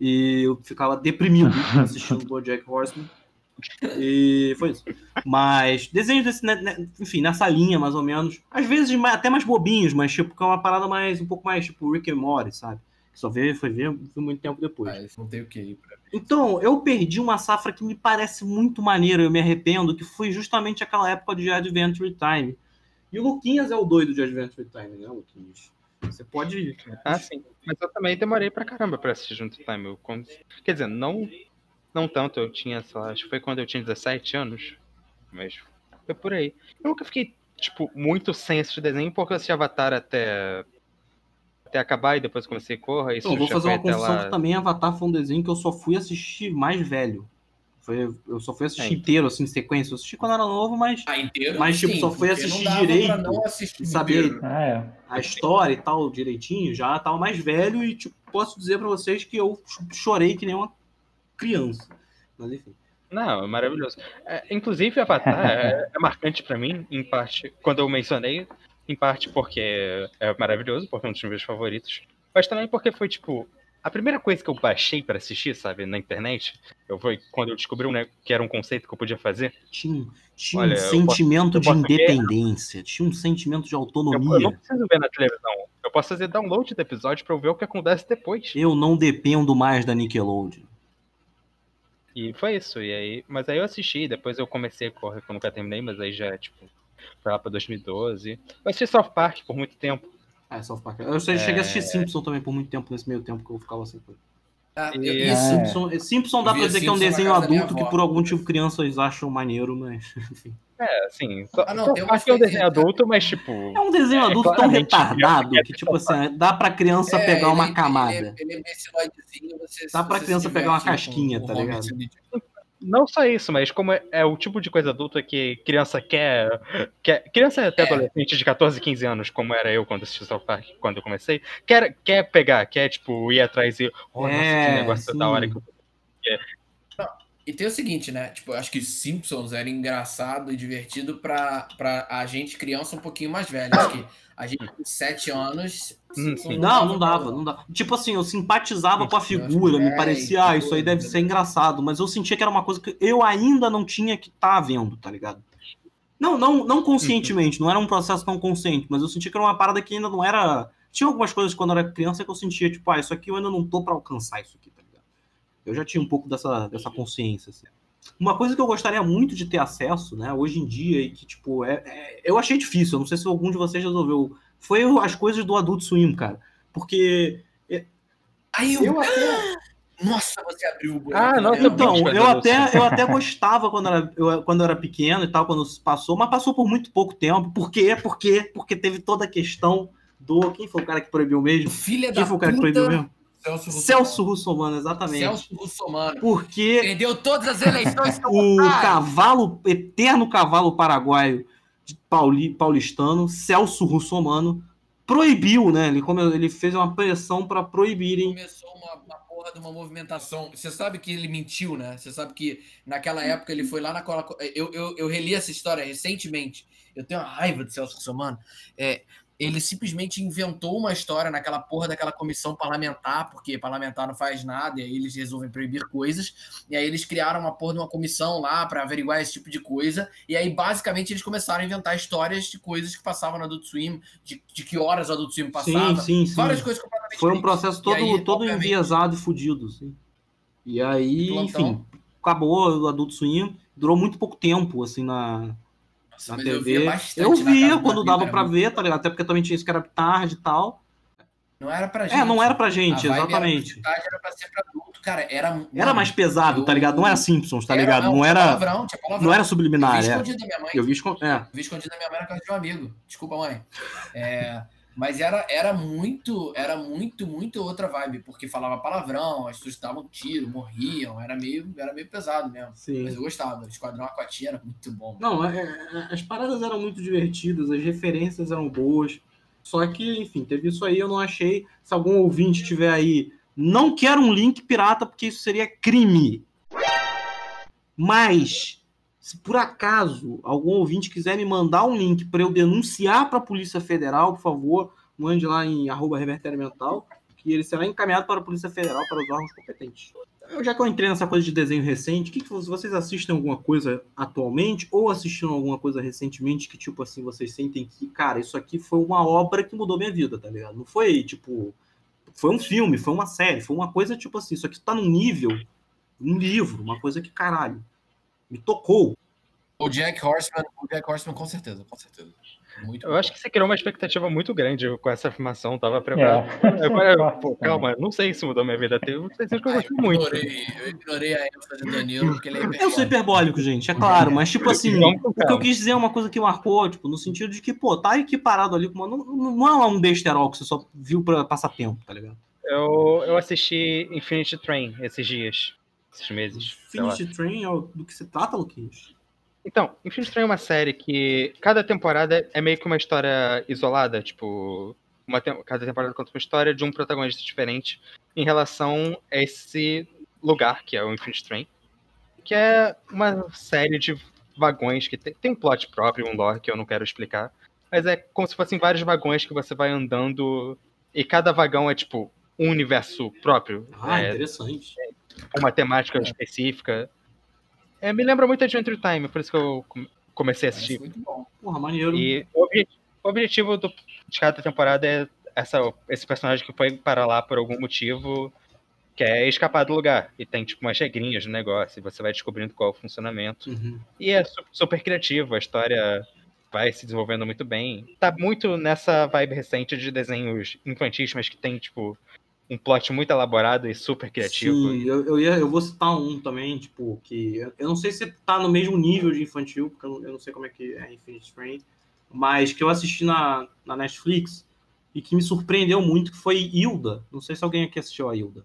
e eu ficava deprimido assistindo BoJack Horseman e foi isso. Mas desenhos desse, né, né, enfim, nessa linha mais ou menos, às vezes até mais bobinhos, mas tipo que é uma parada mais um pouco mais tipo Rick and Morty, sabe? Que só veio, foi ver foi muito tempo depois. Mas não tem o que ir pra Então, eu perdi uma safra que me parece muito maneira, eu me arrependo, que foi justamente aquela época de Adventure Time. E o Luquinhas é o doido de Adventure Time, né, Luquinhas? Você pode. Ah, sim. Mas eu também demorei pra caramba pra assistir junto Time. Eu, Quer dizer, não, não tanto. Eu tinha, sei lá, acho que foi quando eu tinha 17 anos. Mas foi por aí. Eu nunca fiquei, tipo, muito sem assistir desenho, porque eu assisti Avatar até, até acabar e depois comecei Corra. Isso Então, vou fazer uma até confusão lá. que também Avatar foi um desenho que eu só fui assistir mais velho. Foi, eu só fui assistir É, então. inteiro, assim, em sequência. Eu assisti quando era novo, mas Ah, inteiro? Mas, tipo, sim, só foi porque assistir direito pra não assistir e saber- inteiro. Ah, é. a história e tal, direitinho, já tava mais velho e, tipo, posso dizer pra vocês que eu ch- chorei que nem uma criança. Mas enfim. Não, é maravilhoso. É, inclusive, Avatar é, é marcante pra mim, em parte, quando eu mencionei, em parte porque é maravilhoso, porque é um dos meus favoritos, mas também porque foi, tipo, a primeira coisa que eu baixei pra assistir, sabe, na internet, eu foi quando eu descobri um ne- que era um conceito que eu podia fazer. Tinha, tinha Olha, um eu sentimento eu de posso ver- independência, tinha um sentimento de Eu, eu autonomia. não preciso ver na televisão, eu posso fazer download do episódio pra eu ver o que acontece depois. Eu não dependo mais da Nickelodeon. E foi isso, e aí, mas aí eu assisti, depois eu comecei a correr, que eu nunca terminei, mas aí já, tipo, foi lá pra 2012. Eu assisti South Park por muito tempo. Ah, South Park. Eu cheguei a assistir É. Simpson também por muito tempo, nesse meio tempo que eu ficava sem coisa. Ah, eu- E- É. Simpson, Simpson dá Eu pra dizer que é um Simpson desenho adulto que por algum motivo crianças acham maneiro, mas enfim. É, assim, Ah, não, tem umas Park é um desenho adulto, mas tipo. É um desenho É, adulto tão retardado é que, tipo assim, dá pra criança É, pegar uma ele- camada. Ele, ele é Dá pra você criança pegar uma casquinha, com tá ligado? Não só isso, mas como é, é o tipo de coisa adulta que criança quer, quer. Criança até É. adolescente de 14, 15 anos, como era eu quando assisti South Park, quando eu comecei, quer, quer pegar, quer, tipo, ir atrás e. Oh, nossa, É, que negócio sim. da hora que eu E tem o seguinte, né? Tipo, eu acho que Simpsons era engraçado e divertido pra, pra a gente criança um pouquinho mais velha. Acho que a gente com 7 anos. Hum, Simpsons sim. Não, não dava, não dava. Tipo assim, eu simpatizava com a figura, me é, parecia, ah, isso aí deve doido, ser engraçado, mas eu sentia que era uma coisa que eu ainda não tinha que estar vendo, tá ligado? Não, não, não conscientemente, não era um processo tão consciente, mas eu sentia que era uma parada que ainda não era. Tinha algumas coisas quando eu era criança que eu sentia, tipo, ah, isso aqui eu ainda não tô pra alcançar isso aqui, tá ligado? Eu já tinha um pouco dessa, dessa consciência, assim. Uma coisa que eu gostaria muito de ter acesso, né, hoje em dia, e que, tipo, é, é- eu achei difícil, eu não sei se algum de vocês resolveu, foi as coisas do Adult Swim, cara. Porque Aí eu. eu até. Nossa, você abriu o buraco. Ah, nossa, Então, eu até, eu até gostava quando era, eu, quando eu era pequeno e tal, quando passou, mas passou por muito pouco tempo. Por quê? Por quê? Porque teve toda a questão do. Quem foi o cara que proibiu mesmo? Filha Quem da foi o cara que proibiu puta. mesmo? Celso Russomano. Celso Russomano, exatamente. Celso Russomano. Porque Perdeu todas as eleições o cavalo, eterno cavalo paraguaio de pauli- paulistano, Celso Russomano, proibiu, né? Ele, come- ele fez uma pressão para proibirem. Começou uma, uma porra de uma movimentação. Você sabe que ele mentiu, né? Você sabe que naquela época ele foi lá na cola. Eu, eu, eu reli essa história recentemente. Eu tenho uma raiva de Celso Russomano. É, ele simplesmente inventou uma história naquela porra daquela comissão parlamentar, porque parlamentar não faz nada, e aí eles resolvem proibir coisas. E aí eles criaram uma porra de uma comissão lá para averiguar esse tipo de coisa. E aí, basicamente, eles começaram a inventar histórias de coisas que passavam no Adult Swim, de, de que horas o Adult Swim passava. Sim, sim, sim. Várias coisas completamente Foi um processo todo, aí, todo obviamente, enviesado e fudido. Assim. E aí, enfim, acabou o Adulto Swim. Durou muito pouco tempo, assim, na, Nossa, na TV. eu via Eu via do quando dava era pra muito- ver, tá ligado? Até porque também tinha isso que era tarde e tal. Não era pra gente. É, não era pra gente, exatamente. Era, era pra ser pra adulto, cara. Era, Era mais pesado, tá ligado? Não era Simpsons, tá ligado? Não tinha era, palavrão, palavrão. não era Eu vi subliminar, é. escondido da minha mãe. Eu vi escon- é. Eu vi escondido da minha mãe na casa de um amigo. Desculpa, mãe. É, mas era, era muito, era muito, muito outra vibe, porque falava palavrão, as pessoas davam tiro, morriam, era meio, era meio pesado mesmo. Sim. Mas eu gostava. Esquadrão Aquatinha era muito bom. Não, é- é- as paradas eram muito divertidas, as referências eram boas. Só que, enfim, teve isso aí, eu não achei. Se algum ouvinte tiver aí, não quero um link pirata, porque isso seria crime. Mas, se por acaso algum ouvinte quiser me mandar um link para eu denunciar para a Polícia Federal, por favor, mande lá em arroba revertério mental, que ele será encaminhado para a Polícia Federal, para os órgãos competentes. Já que eu entrei nessa coisa de desenho recente, que, que vo- vocês assistem alguma coisa atualmente ou assistiram alguma coisa recentemente que, tipo assim, vocês sentem que, cara, isso aqui foi uma obra que mudou minha vida, tá ligado? Não foi, tipo, foi um filme, foi uma série, foi uma coisa, tipo assim, isso aqui tá num nível, um livro, uma coisa que, caralho, me tocou. O Jack Horseman, o Jack Horseman, com certeza, com certeza. Muito Eu acho que você criou uma expectativa muito grande com essa afirmação, tava preparado. É. Agora, pô, calma, não sei se mudou minha vida. Teve um que eu gostei eu muito. ignorei, eu ignorei a ênfase do Danilo, porque ele é Eu sou hiperbólico, gente, é claro, mas, tipo assim, o que eu quis dizer é uma coisa que marcou, tipo, no sentido de que, pô, tá aqui parado ali, não, não é um besterol que você só viu pra passar tempo, tá ligado? Eu, eu assisti Infinity Train esses dias, esses meses. Finish Train é o- do que se trata, Luquinhos? Então, Infinity Train é uma série que cada temporada é meio que uma história isolada, tipo, uma tem- cada temporada conta uma história de um protagonista diferente em relação a esse lugar que é o Infinity Train, que é uma série de vagões que tem, tem um plot próprio, um lore que eu não quero explicar, mas é como se fossem vários vagões que você vai andando e cada vagão é tipo um universo próprio, Ah, é, interessante. Uma temática específica. É, me lembra muito Adventure Time, por isso que eu come- comecei a assistir. muito bom. Porra, maneiro. E o obje- o objetivo do- de cada temporada é essa, esse personagem que foi para lá por algum motivo, que é escapar do lugar. E tem tipo umas regrinhas no negócio, e você vai descobrindo qual é o funcionamento. Uhum. E é su- super criativo, a história vai se desenvolvendo muito bem. Tá muito nessa vibe recente de desenhos infantis, mas que tem, tipo, um plot muito elaborado e super criativo. Sim, eu, eu, ia, eu vou citar um também, tipo, que eu, eu não sei se tá no mesmo nível de infantil, porque eu não, eu não sei como é que é Infinite Train, mas que eu assisti na, na Netflix e que me surpreendeu muito, que foi Hilda. Não sei se alguém aqui assistiu a Hilda.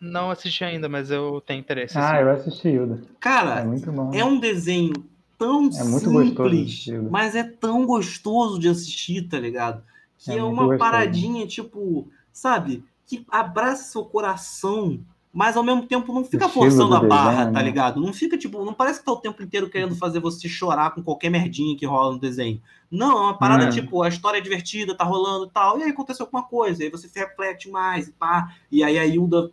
Não assisti ainda, mas eu tenho interesse. Ah, sim. eu assisti Hilda. Cara, É muito bom. é um desenho tão É muito gostoso simples, né? mas é tão gostoso de assistir, tá ligado? Que É é, uma gostoso. paradinha, tipo, sabe? Que abraça seu coração, mas ao mesmo tempo não fica forçando do a barra, desenho, tá né? ligado? Não fica, tipo, não parece que tá o tempo inteiro querendo fazer você chorar com qualquer merdinha que rola no desenho. Não, é uma parada, Hum. tipo, a história é divertida, tá rolando e tal, e aí aconteceu alguma coisa, aí você reflete mais e pá, e aí a Hilda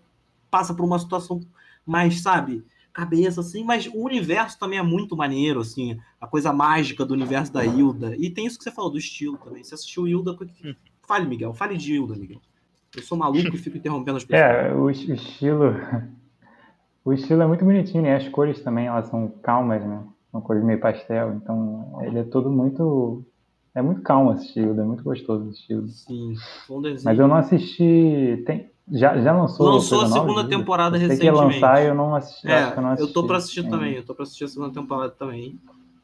passa por uma situação mais, sabe, cabeça, assim, mas o universo também é muito maneiro, assim, a coisa mágica do universo da Hilda. E tem isso que você falou do estilo também. Você assistiu Hilda. Hum. Fale, Miguel, fale de Hilda, Miguel. Eu sou maluco e fico interrompendo as pessoas. É, o, es- o estilo. O estilo é muito bonitinho, né? As cores também, elas são calmas, né? São cores meio pastel, então ele é todo muito. É muito calmo assistir, Hilda, é muito gostoso assistir. Hilda. Sim, bom desenho. Mas eu não assisti. Tem, já, já lançou? Lançou a nova segunda Hilda? temporada eu sei que ia recentemente. lançar e eu não assisti. É, que eu, não assisti eu tô pra assistir também, eu tô pra assistir a segunda temporada também.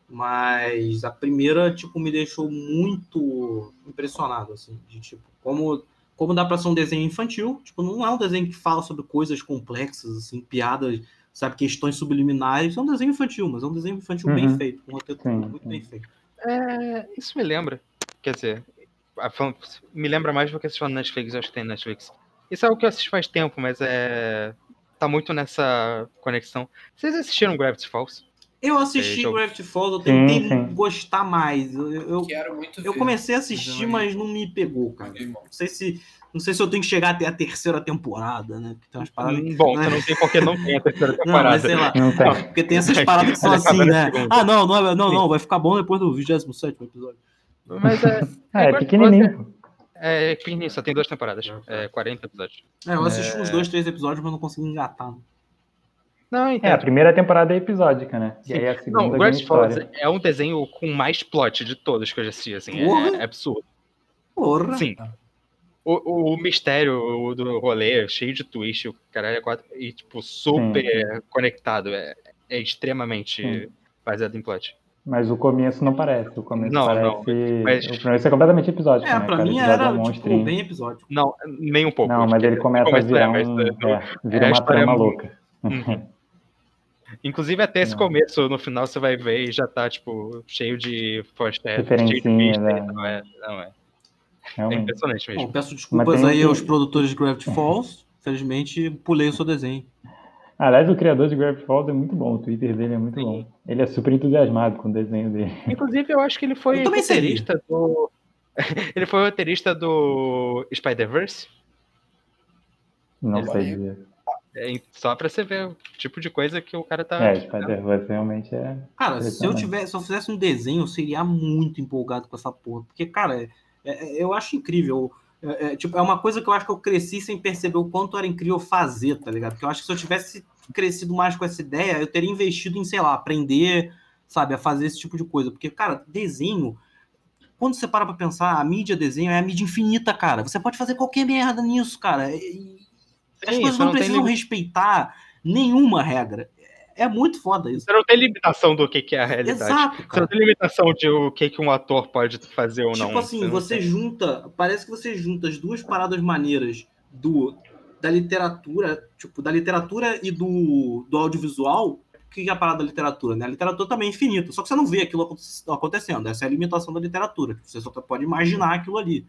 Mas a primeira, tipo, me deixou muito impressionado, assim, de tipo, como como dá pra ser um desenho infantil. Tipo, não é um desenho que fala sobre coisas complexas, assim, piadas, sabe, questões subliminares. É um desenho infantil, mas é um desenho infantil bem Uhum. feito, com um roteiro Sim, muito sim. bem feito. É, isso me lembra. Quer dizer, a fã- me lembra mais do que assistir na Netflix, eu acho que tem Netflix. Isso é algo que eu assisti faz tempo, mas é. Tá muito nessa conexão. Vocês assistiram Gravity Falls? Eu assisti Então- Gravity Falls, eu Sim, tentei sim. gostar mais. Eu, eu, Quero muito eu comecei a assistir, Mas não me pegou, cara. Não sei se, não sei se eu tenho que chegar até a terceira temporada, né? Porque tem umas paradas. Hum, Bom, você não tem porque não tem a terceira Não, temporada. mas sei lá. Não tem. Porque tem essas paradas que são assim, né? Ah, não, não, é- não, não, vai ficar bom depois do 27 episódio. Mas é. Ah, é Gravity pequenininho. pô. É pequenininho, só tem duas temporadas. É 40 episódios. É, eu assisti É. uns dois, três episódios, mas não consegui engatar. Não, É, a primeira temporada é episódica, né? E aí a segunda Não, é Gravity Falls história. é um desenho com mais plot de todos que eu já assisti, assim. É, é absurdo. Porra. Sim. O, o mistério do rolê, cheio de twist, o caralho é quatro, e, tipo, super conectado. É, é extremamente Sim. baseado em plot. Mas o começo não parece. O começo Não, parece. não, mas- O começo é completamente episódico, É, né? pra mim era, é um tipo, bem episódio. Não, nem um pouco. Não, mas ele começa a virar é, mas, um. é, É, vira é uma história trama muito- louca. Uhum. Inclusive, até esse Não. começo, no final, você vai ver e já tá, tipo, cheio de foster, cheio de pista, né? Não é, não é. É Realmente. impressionante Bom, mesmo. peço desculpas aí um- aos produtores de Gravity Falls. Felizmente, pulei o seu desenho. Aliás, o criador de Gravity Falls é muito bom. O Twitter dele é muito Sim. bom. Ele é super entusiasmado com o desenho dele. Inclusive, eu acho que ele foi roteirista do. ele foi roteirista do Spider-Verse. Não Ele- sei dizer. É, só pra você ver o tipo de coisa que o cara tá. É, Spider-Verse realmente é. Cara, se eu tivesse, se eu fizesse um desenho, eu seria muito empolgado com essa porra. Porque, cara, é- é- eu acho incrível. É, é, tipo, é uma coisa que eu acho que eu cresci sem perceber o quanto era incrível fazer, tá ligado? Porque eu acho que se eu tivesse crescido mais com essa ideia, eu teria investido em, sei lá, aprender, sabe, a fazer esse tipo de coisa. Porque, cara, desenho. Quando você para pra pensar, a mídia desenho é a mídia infinita, cara. Você pode fazer qualquer merda nisso, cara. E- as Sim, coisas você não não precisam respeitar nenhuma regra. É muito foda isso. Você não tem limitação do que, que é a realidade. Exato, Você não cara. tem limitação de o que, que um ator pode fazer ou não. Tipo assim, você tem. junta. Parece que você junta as duas paradas maneiras do da literatura, tipo, da literatura e do, do audiovisual. O que é a parada da literatura, né? A literatura também é infinita, só que você não vê aquilo aconte- acontecendo. Essa é a limitação da literatura. Você só pode imaginar aquilo ali.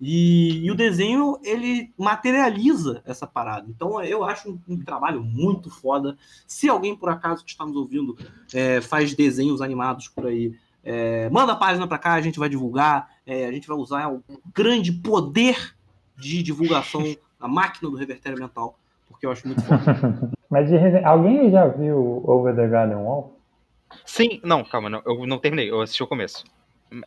E, e o desenho, ele materializa essa parada. Então, eu acho um, um trabalho muito foda. Se alguém, por acaso, que está nos ouvindo, é, faz desenhos animados por aí, é, manda a página para cá, a gente vai divulgar. é, a gente vai usar o grande poder de divulgação da máquina do revertério mental, porque eu acho muito foda. Mas alguém já viu Over the Garden Wall? Sim, não, calma, não, eu não terminei, eu assisti o começo.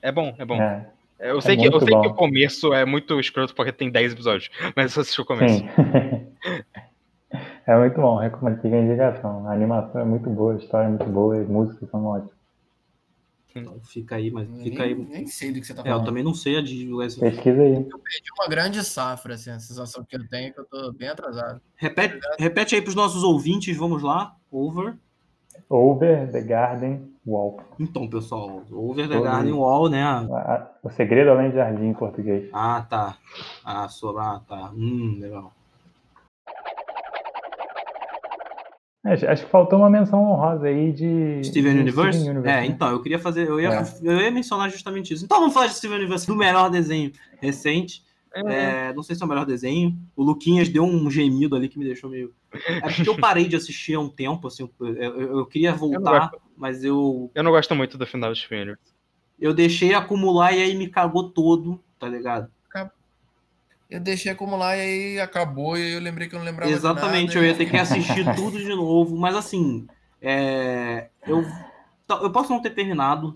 É bom, é bom. É, Eu sei, que, eu sei que o começo é muito escroto porque tem 10 episódios, mas eu assisti o começo. é muito bom, recomendo. A indicação. A animação é muito boa, a história é muito boa, as músicas são ótimas. Então fica aí, mas Nem, fica aí. nem sei do que você tá É, eu falando. também não sei a de Wesley. Pesquisa aí. perdi uma grande safra, assim, a sensação que eu tenho é que eu tô bem atrasado. Repete, repete aí para os nossos ouvintes, vamos lá. Over. Over the Garden Wall. Então, pessoal, Over the Garden. Wall, né? A- a- O Segredo Além de Jardim em português. Ah, tá. Ah, sobre, ah, tá. Hum, legal. Acho, acho que faltou uma menção honrosa aí de. Steven de Universe? Steven É, né? então, eu queria fazer, eu ia, É. eu ia mencionar justamente isso. Então vamos falar de Steven Universe, do melhor desenho recente. É, É, não sei se é o melhor desenho. O Luquinhas deu um gemido ali que me deixou meio. É porque eu parei de assistir há um tempo, assim. Eu, eu- eu queria voltar, mas eu, Eu não gosto muito do final de Universe. eu deixei acumular e aí me cagou todo, tá ligado? Eu deixei acumular e aí acabou e eu lembrei que eu não lembrava Exatamente, nada, eu e- ia ter que assistir tudo de novo, mas assim, é, eu, tá, eu posso não ter terminado,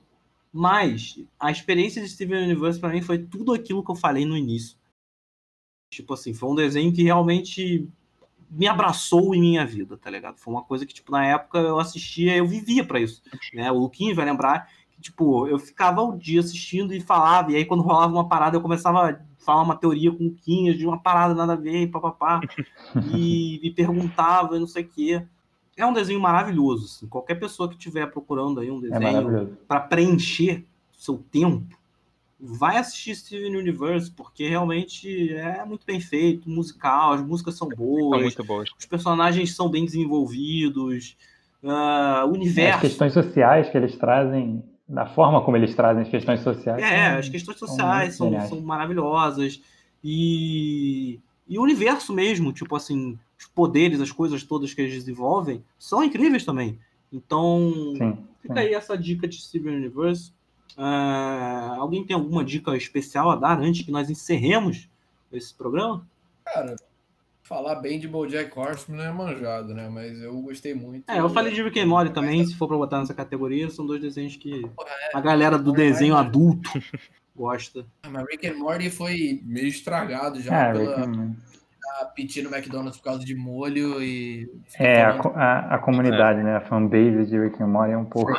mas a experiência de Steven Universe pra mim foi tudo aquilo que eu falei no início. Tipo assim, foi um desenho que realmente me abraçou em minha vida, tá ligado? Foi uma coisa que, tipo, na época eu assistia, eu vivia pra isso, né? O Luquinho vai lembrar que, tipo, eu ficava o dia assistindo e falava, e aí quando rolava uma parada eu começava a falar uma teoria com o Luquinhas de uma parada nada a ver, e papapá e me perguntava, e não sei o quê. É um desenho maravilhoso. assim. Qualquer pessoa que estiver procurando aí um É desenho maravilhoso. para preencher o seu tempo, vai assistir Steven Universe, porque realmente é muito bem feito, musical, as músicas são São boas, muito boas. os personagens são bem desenvolvidos, ah, o As universo. questões sociais que eles trazem, da forma como eles trazem as questões sociais. É, são- as questões são sociais são, geniais. são maravilhosas. E, e o universo mesmo, tipo assim, os poderes, as coisas todas que eles desenvolvem são incríveis também. Então, Sim, fica sim. aí essa dica de Steven Universe. Ah, alguém tem alguma dica especial a dar antes que nós encerremos esse programa? Cara, falar bem de BoJack Horseman não é manjado, né? Mas eu gostei muito. É, eu falei de Rick and Morty também, se for pra botar nessa categoria, são dois desenhos que a galera do desenho adulto gosta. Ah, Mas Rick and Morty foi meio estragado já É, pela pedir no McDonald's por causa de molho e. é a, a, a comunidade, né? A fanbase de Rick and Morty é um pouco.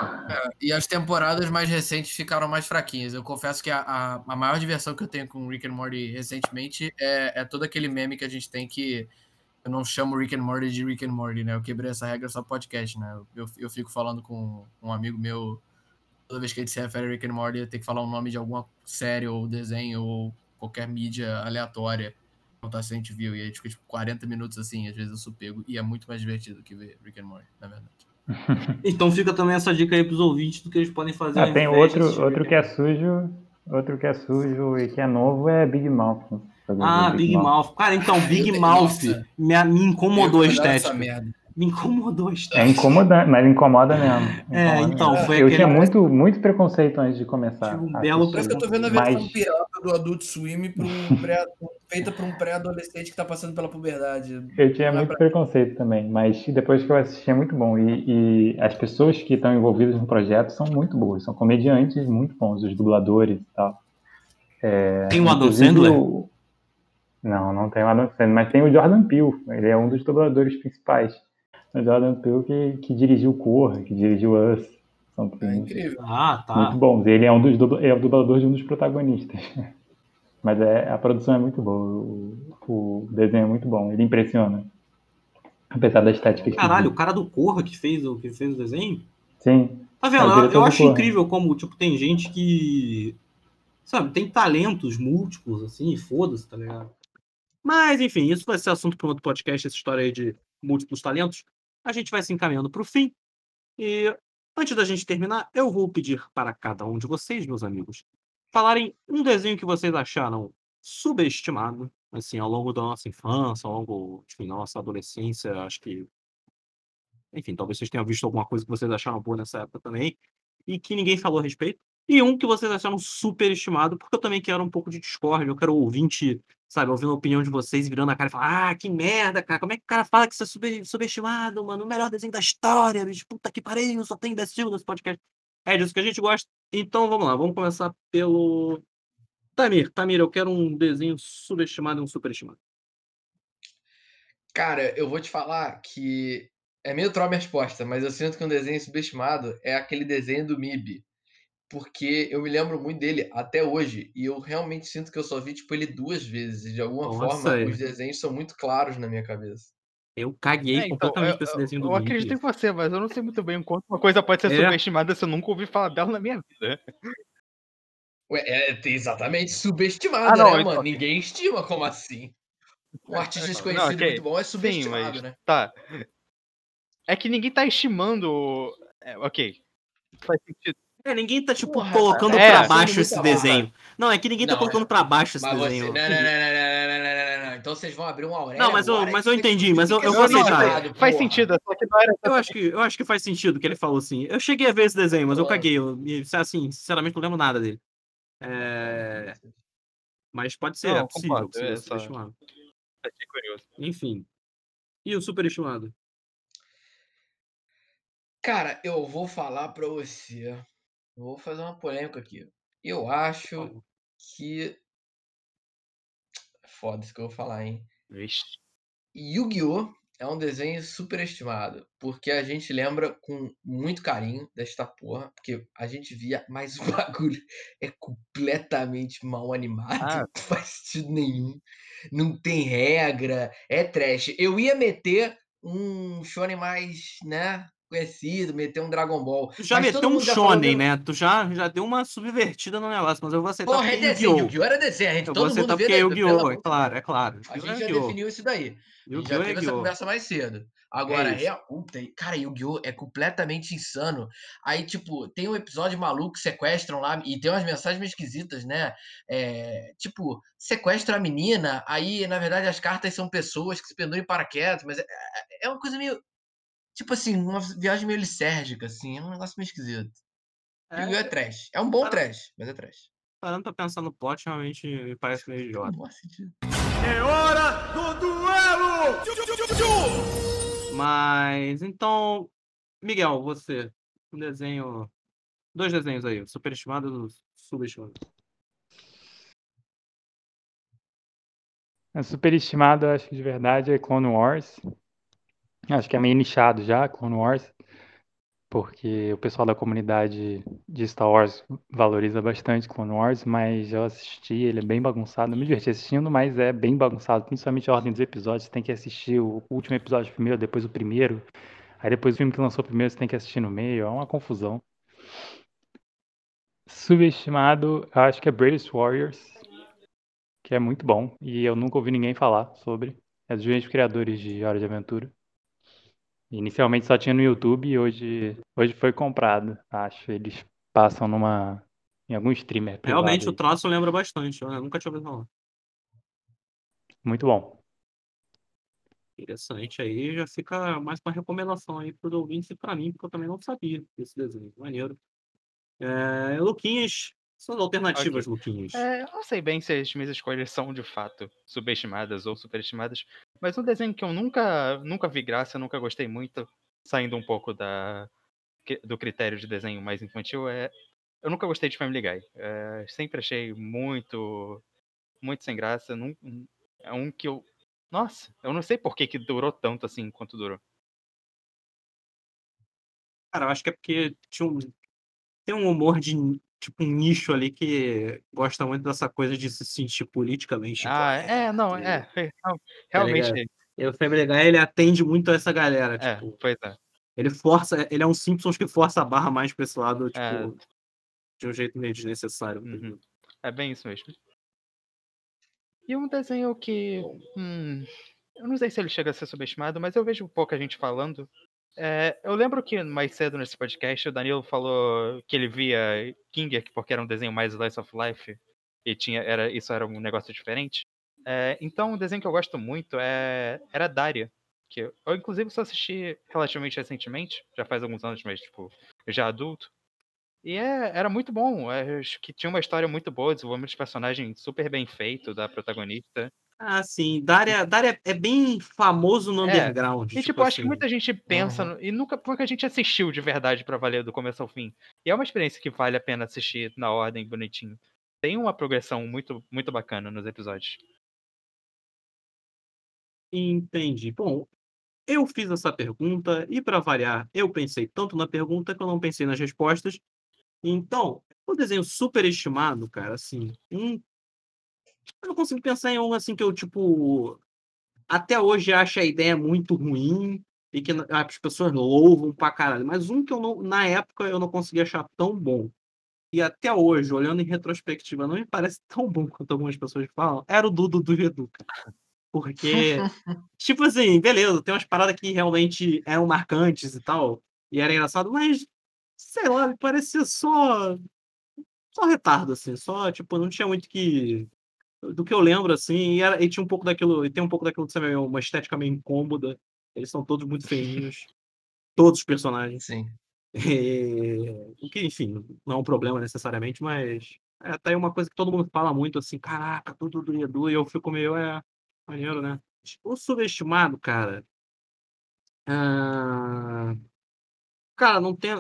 E as temporadas mais recentes ficaram mais fraquinhas. Eu confesso que a, a, a maior diversão que eu tenho com Rick and Morty recentemente é, é todo aquele meme que a gente tem que eu não chamo Rick and Morty de Rick and Morty, né? Eu quebrei essa regra só podcast, né? Eu, eu fico falando com um amigo meu, toda vez que gente se refere a Rick and Morty, eu tenho que falar o nome de alguma série ou desenho ou qualquer mídia aleatória. Não tá se a gente viu. E aí fica tipo 40 minutos assim, às vezes eu sou pego. E é muito mais divertido que ver Rick and Morty, na verdade. Então fica também essa dica aí pros ouvintes do que eles podem fazer. Ah, tem outro, outro que é sujo, outro que é sujo e que é novo é Big Mouth. Ah, Big Mouth. Cara, então, Big Mouth me, me incomodou a estética. merda. Me incomodou a É estética. incomodante, mas incomoda mesmo. É, Incomoda então, mesmo. foi Eu aquele- tinha muito, muito preconceito antes de começar. Tive um belo. Parece que eu tô vendo a versão Mas- pirata do Adult Swim um pré- feita por um pré-adolescente que tá passando pela puberdade. Eu tinha Não é muito pra- preconceito também, mas depois que eu assisti é muito bom. E, e as pessoas que estão envolvidas no projeto são muito boas, são comediantes muito bons, os dubladores e tal. Tem o Adam Sandler? o- Não, não tem o Adam Sandler, mas tem o Jordan Peele, ele é um dos dubladores principais. O Jordan Peele que, que dirigiu Corra, que dirigiu Us. São É muito, incrível. Ah, tá. muito bons. Ele é um dos é o dublador de um dos protagonistas. Mas é, a produção é muito boa, o, o desenho é muito bom, ele impressiona. Apesar da estética Caralho, o cara do Corra que fez o, que fez o desenho? Sim, Tá vendo? É eu, acho Corra. incrível como, tipo, tem gente que. Sabe, tem talentos múltiplos, assim, foda-se, tá ligado? Mas, enfim, isso vai ser assunto para um outro podcast, essa história aí de múltiplos talentos. A gente vai se encaminhando para o fim. E antes da gente terminar, eu vou pedir para cada um de vocês, meus amigos, falarem um desenho que vocês acharam subestimado, assim, ao longo da nossa infância, ao longo, enfim, da nossa adolescência, acho que. Enfim, talvez vocês tenham visto alguma coisa que vocês acharam boa nessa época também, e que ninguém falou a respeito. E um que vocês acharam superestimado, porque eu também quero um pouco de discórdia, eu quero ouvinte, sabe, ouvindo a opinião de vocês, virando a cara e falar, ah, que merda, cara, como é que o cara fala que isso é super, subestimado, mano, o melhor desenho da história, bicho, puta que pariu, só tem imbecil nesse podcast. É disso que a gente gosta. Então, vamos lá, vamos começar pelo... Tamir, Tamir, eu quero um desenho subestimado e um superestimado. Cara, eu vou te falar que é meio troll minha resposta, mas eu sinto que um desenho subestimado é aquele desenho do MIB. Porque eu me lembro muito dele até hoje. E eu realmente sinto que eu só vi, tipo, ele duas vezes. E de alguma Nossa, forma, é. os desenhos são muito claros na minha cabeça. Eu caguei É, então, completamente eu, com esse desenho eu do Mickey. acredito em você, mas eu não sei muito bem o quanto uma coisa pode ser É. subestimada se eu nunca ouvi falar dela na minha vida. Ué, é exatamente subestimado, Ah, não, né, então- mano? Ninguém estima como assim. Um artista desconhecido Não, ok. muito bom é Sim, subestimado, mas né? tá. É que ninguém tá estimando. é, ok. Faz sentido. É, ninguém tá, tipo, Porra, colocando é, pra baixo esse desenho. Não, é que ninguém não, tá colocando pra baixo esse desenho. Você... Não, não, não, não, não, não, Então vocês vão abrir um auréola. Não, mas eu, mas eu entendi, mas eu, eu vou aceitar. Faz sentido, só que não era. Eu acho que, eu acho que faz sentido que ele falou assim. Eu cheguei a ver esse desenho, mas eu caguei. Eu, assim, sinceramente, não lembro nada dele. É... Mas pode ser, não, é possível. É. Achei curioso. Enfim. E o superestimado? Cara, eu vou falar pra você Vou fazer uma polêmica aqui. Eu acho que. Foda isso que eu vou falar, hein? Vixe. Yu-Gi-Oh! é um desenho superestimado, porque a gente lembra com muito carinho desta porra, porque a gente via, mas o bagulho é completamente mal animado, Ah. não faz sentido nenhum, não tem regra, é trash. Eu ia meter um shonen mais, né, conhecido, meter um Dragon Ball. Tu já Mas meteu um shonen, né? Tu já, já deu uma subvertida no negócio, mas eu vou aceitar Porra, é porque é desenho, Yu-Gi-Oh! Era desenho, a gente, Eu todo mundo aceitar vê, porque é Yu-Gi-Oh! É claro, é claro. A gente é já definiu isso daí. A gente já é teve essa conversa mais cedo. Agora, É puta, cara, Yu-Gi-Oh! é completamente insano. Aí, tipo, tem um episódio maluco que sequestram lá e tem umas mensagens meio esquisitas, né? É, tipo, sequestra a menina, aí, na verdade, as cartas são pessoas que se penduram em paraquedas, mas é, é- é uma coisa meio. Tipo assim, uma viagem meio lisérgica, assim, é um negócio meio esquisito. Yu-Gi-Oh! é trash. É um bom Para- trash, mas é trash. Parando pra pensar no plot, realmente me parece meio Não idiota. faz sentido. Mas, então, Miguel, você, um desenho, dois desenhos aí, superestimado e subestimado. É superestimado, eu acho que de verdade é Clone Wars. Acho que é meio nichado já, Clone Wars, porque o pessoal da comunidade de Star Wars valoriza bastante Clone Wars, mas eu assisti, ele é bem bagunçado. Eu me diverti assistindo, mas é bem bagunçado, principalmente a ordem dos episódios. Você tem que assistir o último episódio primeiro, depois o primeiro. Aí depois o filme que lançou primeiro você tem que assistir no meio, é uma confusão. Subestimado, eu acho que é British Warriors, que é muito bom e eu nunca ouvi ninguém falar sobre. É dos mesmos criadores de Hora de Aventura. Inicialmente só tinha no YouTube e hoje, hoje foi comprado, acho. Eles passam numa em algum streamer Realmente o aí. traço lembra bastante, eu nunca tinha ouvido falar. Muito bom. Interessante aí, já fica mais uma recomendação aí pros ouvintes e pra mim, porque eu também não sabia desse desenho, maneiro. É, Luquinhas, suas alternativas, Luquinhas. É, eu não sei bem se as minhas escolhas são de fato subestimadas ou superestimadas, mas um desenho que eu nunca, nunca vi graça, nunca gostei muito, saindo um pouco da, do critério de desenho mais infantil, é. Eu nunca gostei de Family Guy. É, sempre achei muito. muito sem graça. Nun- é um que eu. Nossa, eu não sei por que, que durou tanto assim quanto durou. Cara, eu acho que é porque tinha um, tem um humor de tipo um nicho ali que gosta muito dessa coisa de se sentir politicamente Ah, correto. é, não, e- é. é, não, tá realmente. ligado? E o Family Guy, ele atende muito a essa galera, É, tipo, pois é. ele força, ele é um Simpsons que força a barra mais pra esse lado, tipo, É. de um jeito meio desnecessário. Uhum. É bem isso mesmo. E um desenho que. hum, eu não sei se ele chega a ser subestimado, mas eu vejo pouca gente falando. É, eu lembro que mais cedo nesse podcast o Danilo falou que ele via King porque era um desenho mais slice of life e tinha, era, isso era um negócio diferente. É, então, um desenho que eu gosto muito é, era Daria, que eu, eu, inclusive só assisti relativamente recentemente, já faz alguns anos, mas tipo, já adulto. E é, era muito bom, é, acho que tinha uma história muito boa, desenvolvimento de personagem super bem feito da protagonista. Ah, sim, Daria, Daria é bem famoso no É, underground. E, tipo, tipo acho que assim. muita gente pensa no- e nunca pouca gente assistiu de verdade pra valer do começo ao fim. E é uma experiência que vale a pena assistir na ordem bonitinho. Tem uma progressão muito muito bacana nos episódios. Entendi. Bom, eu fiz essa pergunta e, para variar, eu pensei tanto na pergunta que eu não pensei nas respostas. Então, o desenho superestimado, cara, assim, um... eu não consigo pensar em um assim que eu, tipo, até hoje acho a ideia muito ruim e que as pessoas louvam pra caralho, mas um que eu não, na época eu não conseguia achar tão bom. E até hoje, olhando em retrospectiva, não me parece tão bom quanto algumas pessoas falam, era o Dudu do Edu, cara. Porque Tipo assim, beleza, tem umas paradas que realmente eram marcantes e tal, e era engraçado, mas, sei lá, me parecia só. Só retardo, assim, só, tipo, não tinha muito que. Do que eu lembro, assim, e, era, e tinha um pouco daquilo, e tem um pouco daquilo, sabe, uma estética meio incômoda, eles são todos muito feinhos, todos os personagens. Sim. É, o que, enfim, não é um problema necessariamente, mas é, aí uma coisa que todo mundo fala muito, assim, caraca, tudo do Edu, e eu fico meio, é, maneiro, né? O subestimado, cara. ah, Cara, não tem.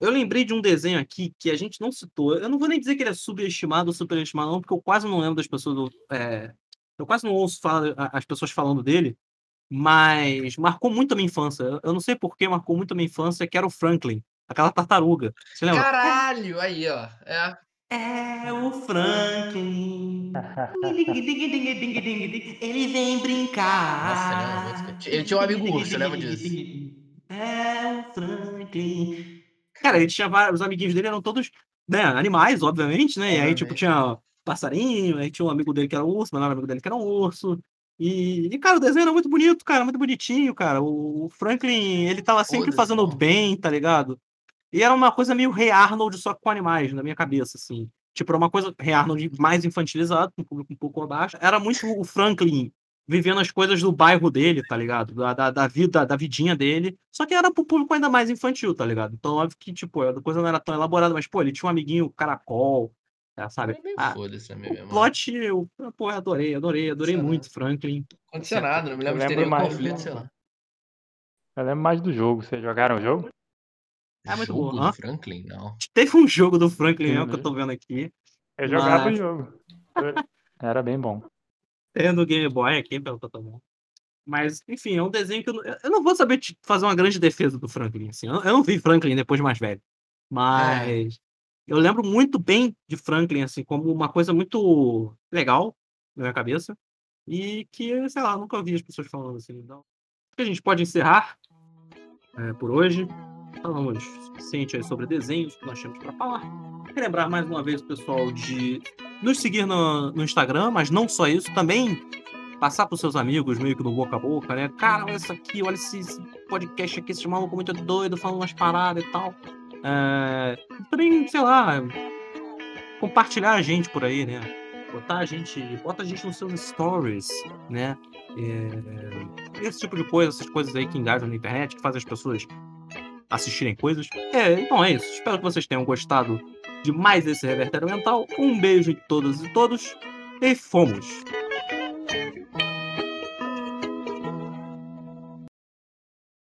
Eu lembrei de um desenho aqui que a gente não citou. Eu não vou nem dizer que ele é subestimado ou superestimado, não, porque eu quase não lembro das pessoas. é, Eu quase não ouço falar- as pessoas falando dele, mas marcou muito a minha infância. Eu- Eu não sei por que marcou muito a minha infância, que era o Franklin, aquela tartaruga. Você lembra? Caralho! Aí, ó. É. É o Franklin. Ele vem brincar. Nossa, lembra a música? Ele tinha um amigo urso, eu lembro disso. É o Franklin. Cara, ele tinha vários, os amiguinhos dele eram todos, né, animais, obviamente, né? E aí, tipo, tinha passarinho, aí tinha um amigo dele que era um urso, o melhor amigo dele que era um urso. E, e, cara, o desenho era muito bonito, cara, muito bonitinho, cara. O Franklin, ele tava sempre Foda-se, fazendo bem, tá ligado? E era uma coisa meio Rei Arnold, só com animais, na minha cabeça, assim. Tipo, era uma coisa Rei Arnold mais infantilizado, com um público um pouco abaixo. Era muito o Franklin vivendo as coisas do bairro dele, tá ligado? Da, da, da vida, da vidinha dele. Só que era pro público ainda mais infantil, tá ligado? Então, óbvio que, tipo, a coisa não era tão elaborada, mas, pô, ele tinha um amiguinho caracol, tá, sabe? Ah, foda-se também, o meu irmão. plot, eu, pô, eu adorei, adorei, adorei muito Franklin. Condicionado, não me Eu lembro de ter lembro mais conflito, do- sei lá. Eu lembro mais do jogo. Vocês jogaram o jogo? É muito Jogo bom, do hã? Franklin? Não. Teve um jogo do Franklin mesmo que eu né? tô vendo aqui. Eu jogava o Mas- jogo. Era bem bom. Tem no Game Boy aqui, pelo que eu tô vendo. Mas, enfim, é um desenho que eu não, eu não vou saber fazer uma grande defesa do Franklin. Assim. Eu, eu não vi Franklin depois de mais velho. Mas eu lembro muito bem de Franklin, assim, como uma coisa muito legal na minha cabeça. E que, sei lá, nunca ouvi as pessoas falando assim. Então, acho que a gente pode encerrar é, por hoje. Falamos suficiente sobre desenhos que nós tínhamos para falar. Queria lembrar mais uma vez pessoal de nos seguir no, no Instagram, mas não só isso, também passar para os seus amigos, meio que no boca a boca, né? Cara, olha isso aqui, olha esse, esse podcast aqui, esse maluco muito doido, falando umas paradas e tal. É, também, sei lá, compartilhar a gente por aí, né? Botar a gente, bota a gente nos seus stories, né? É, esse tipo de coisa, essas coisas aí que engajam na internet, que fazem as pessoas assistirem coisas. É, então é isso. Espero que vocês tenham gostado de mais esse Revertério Mental. Um beijo em todas e todos e fomos!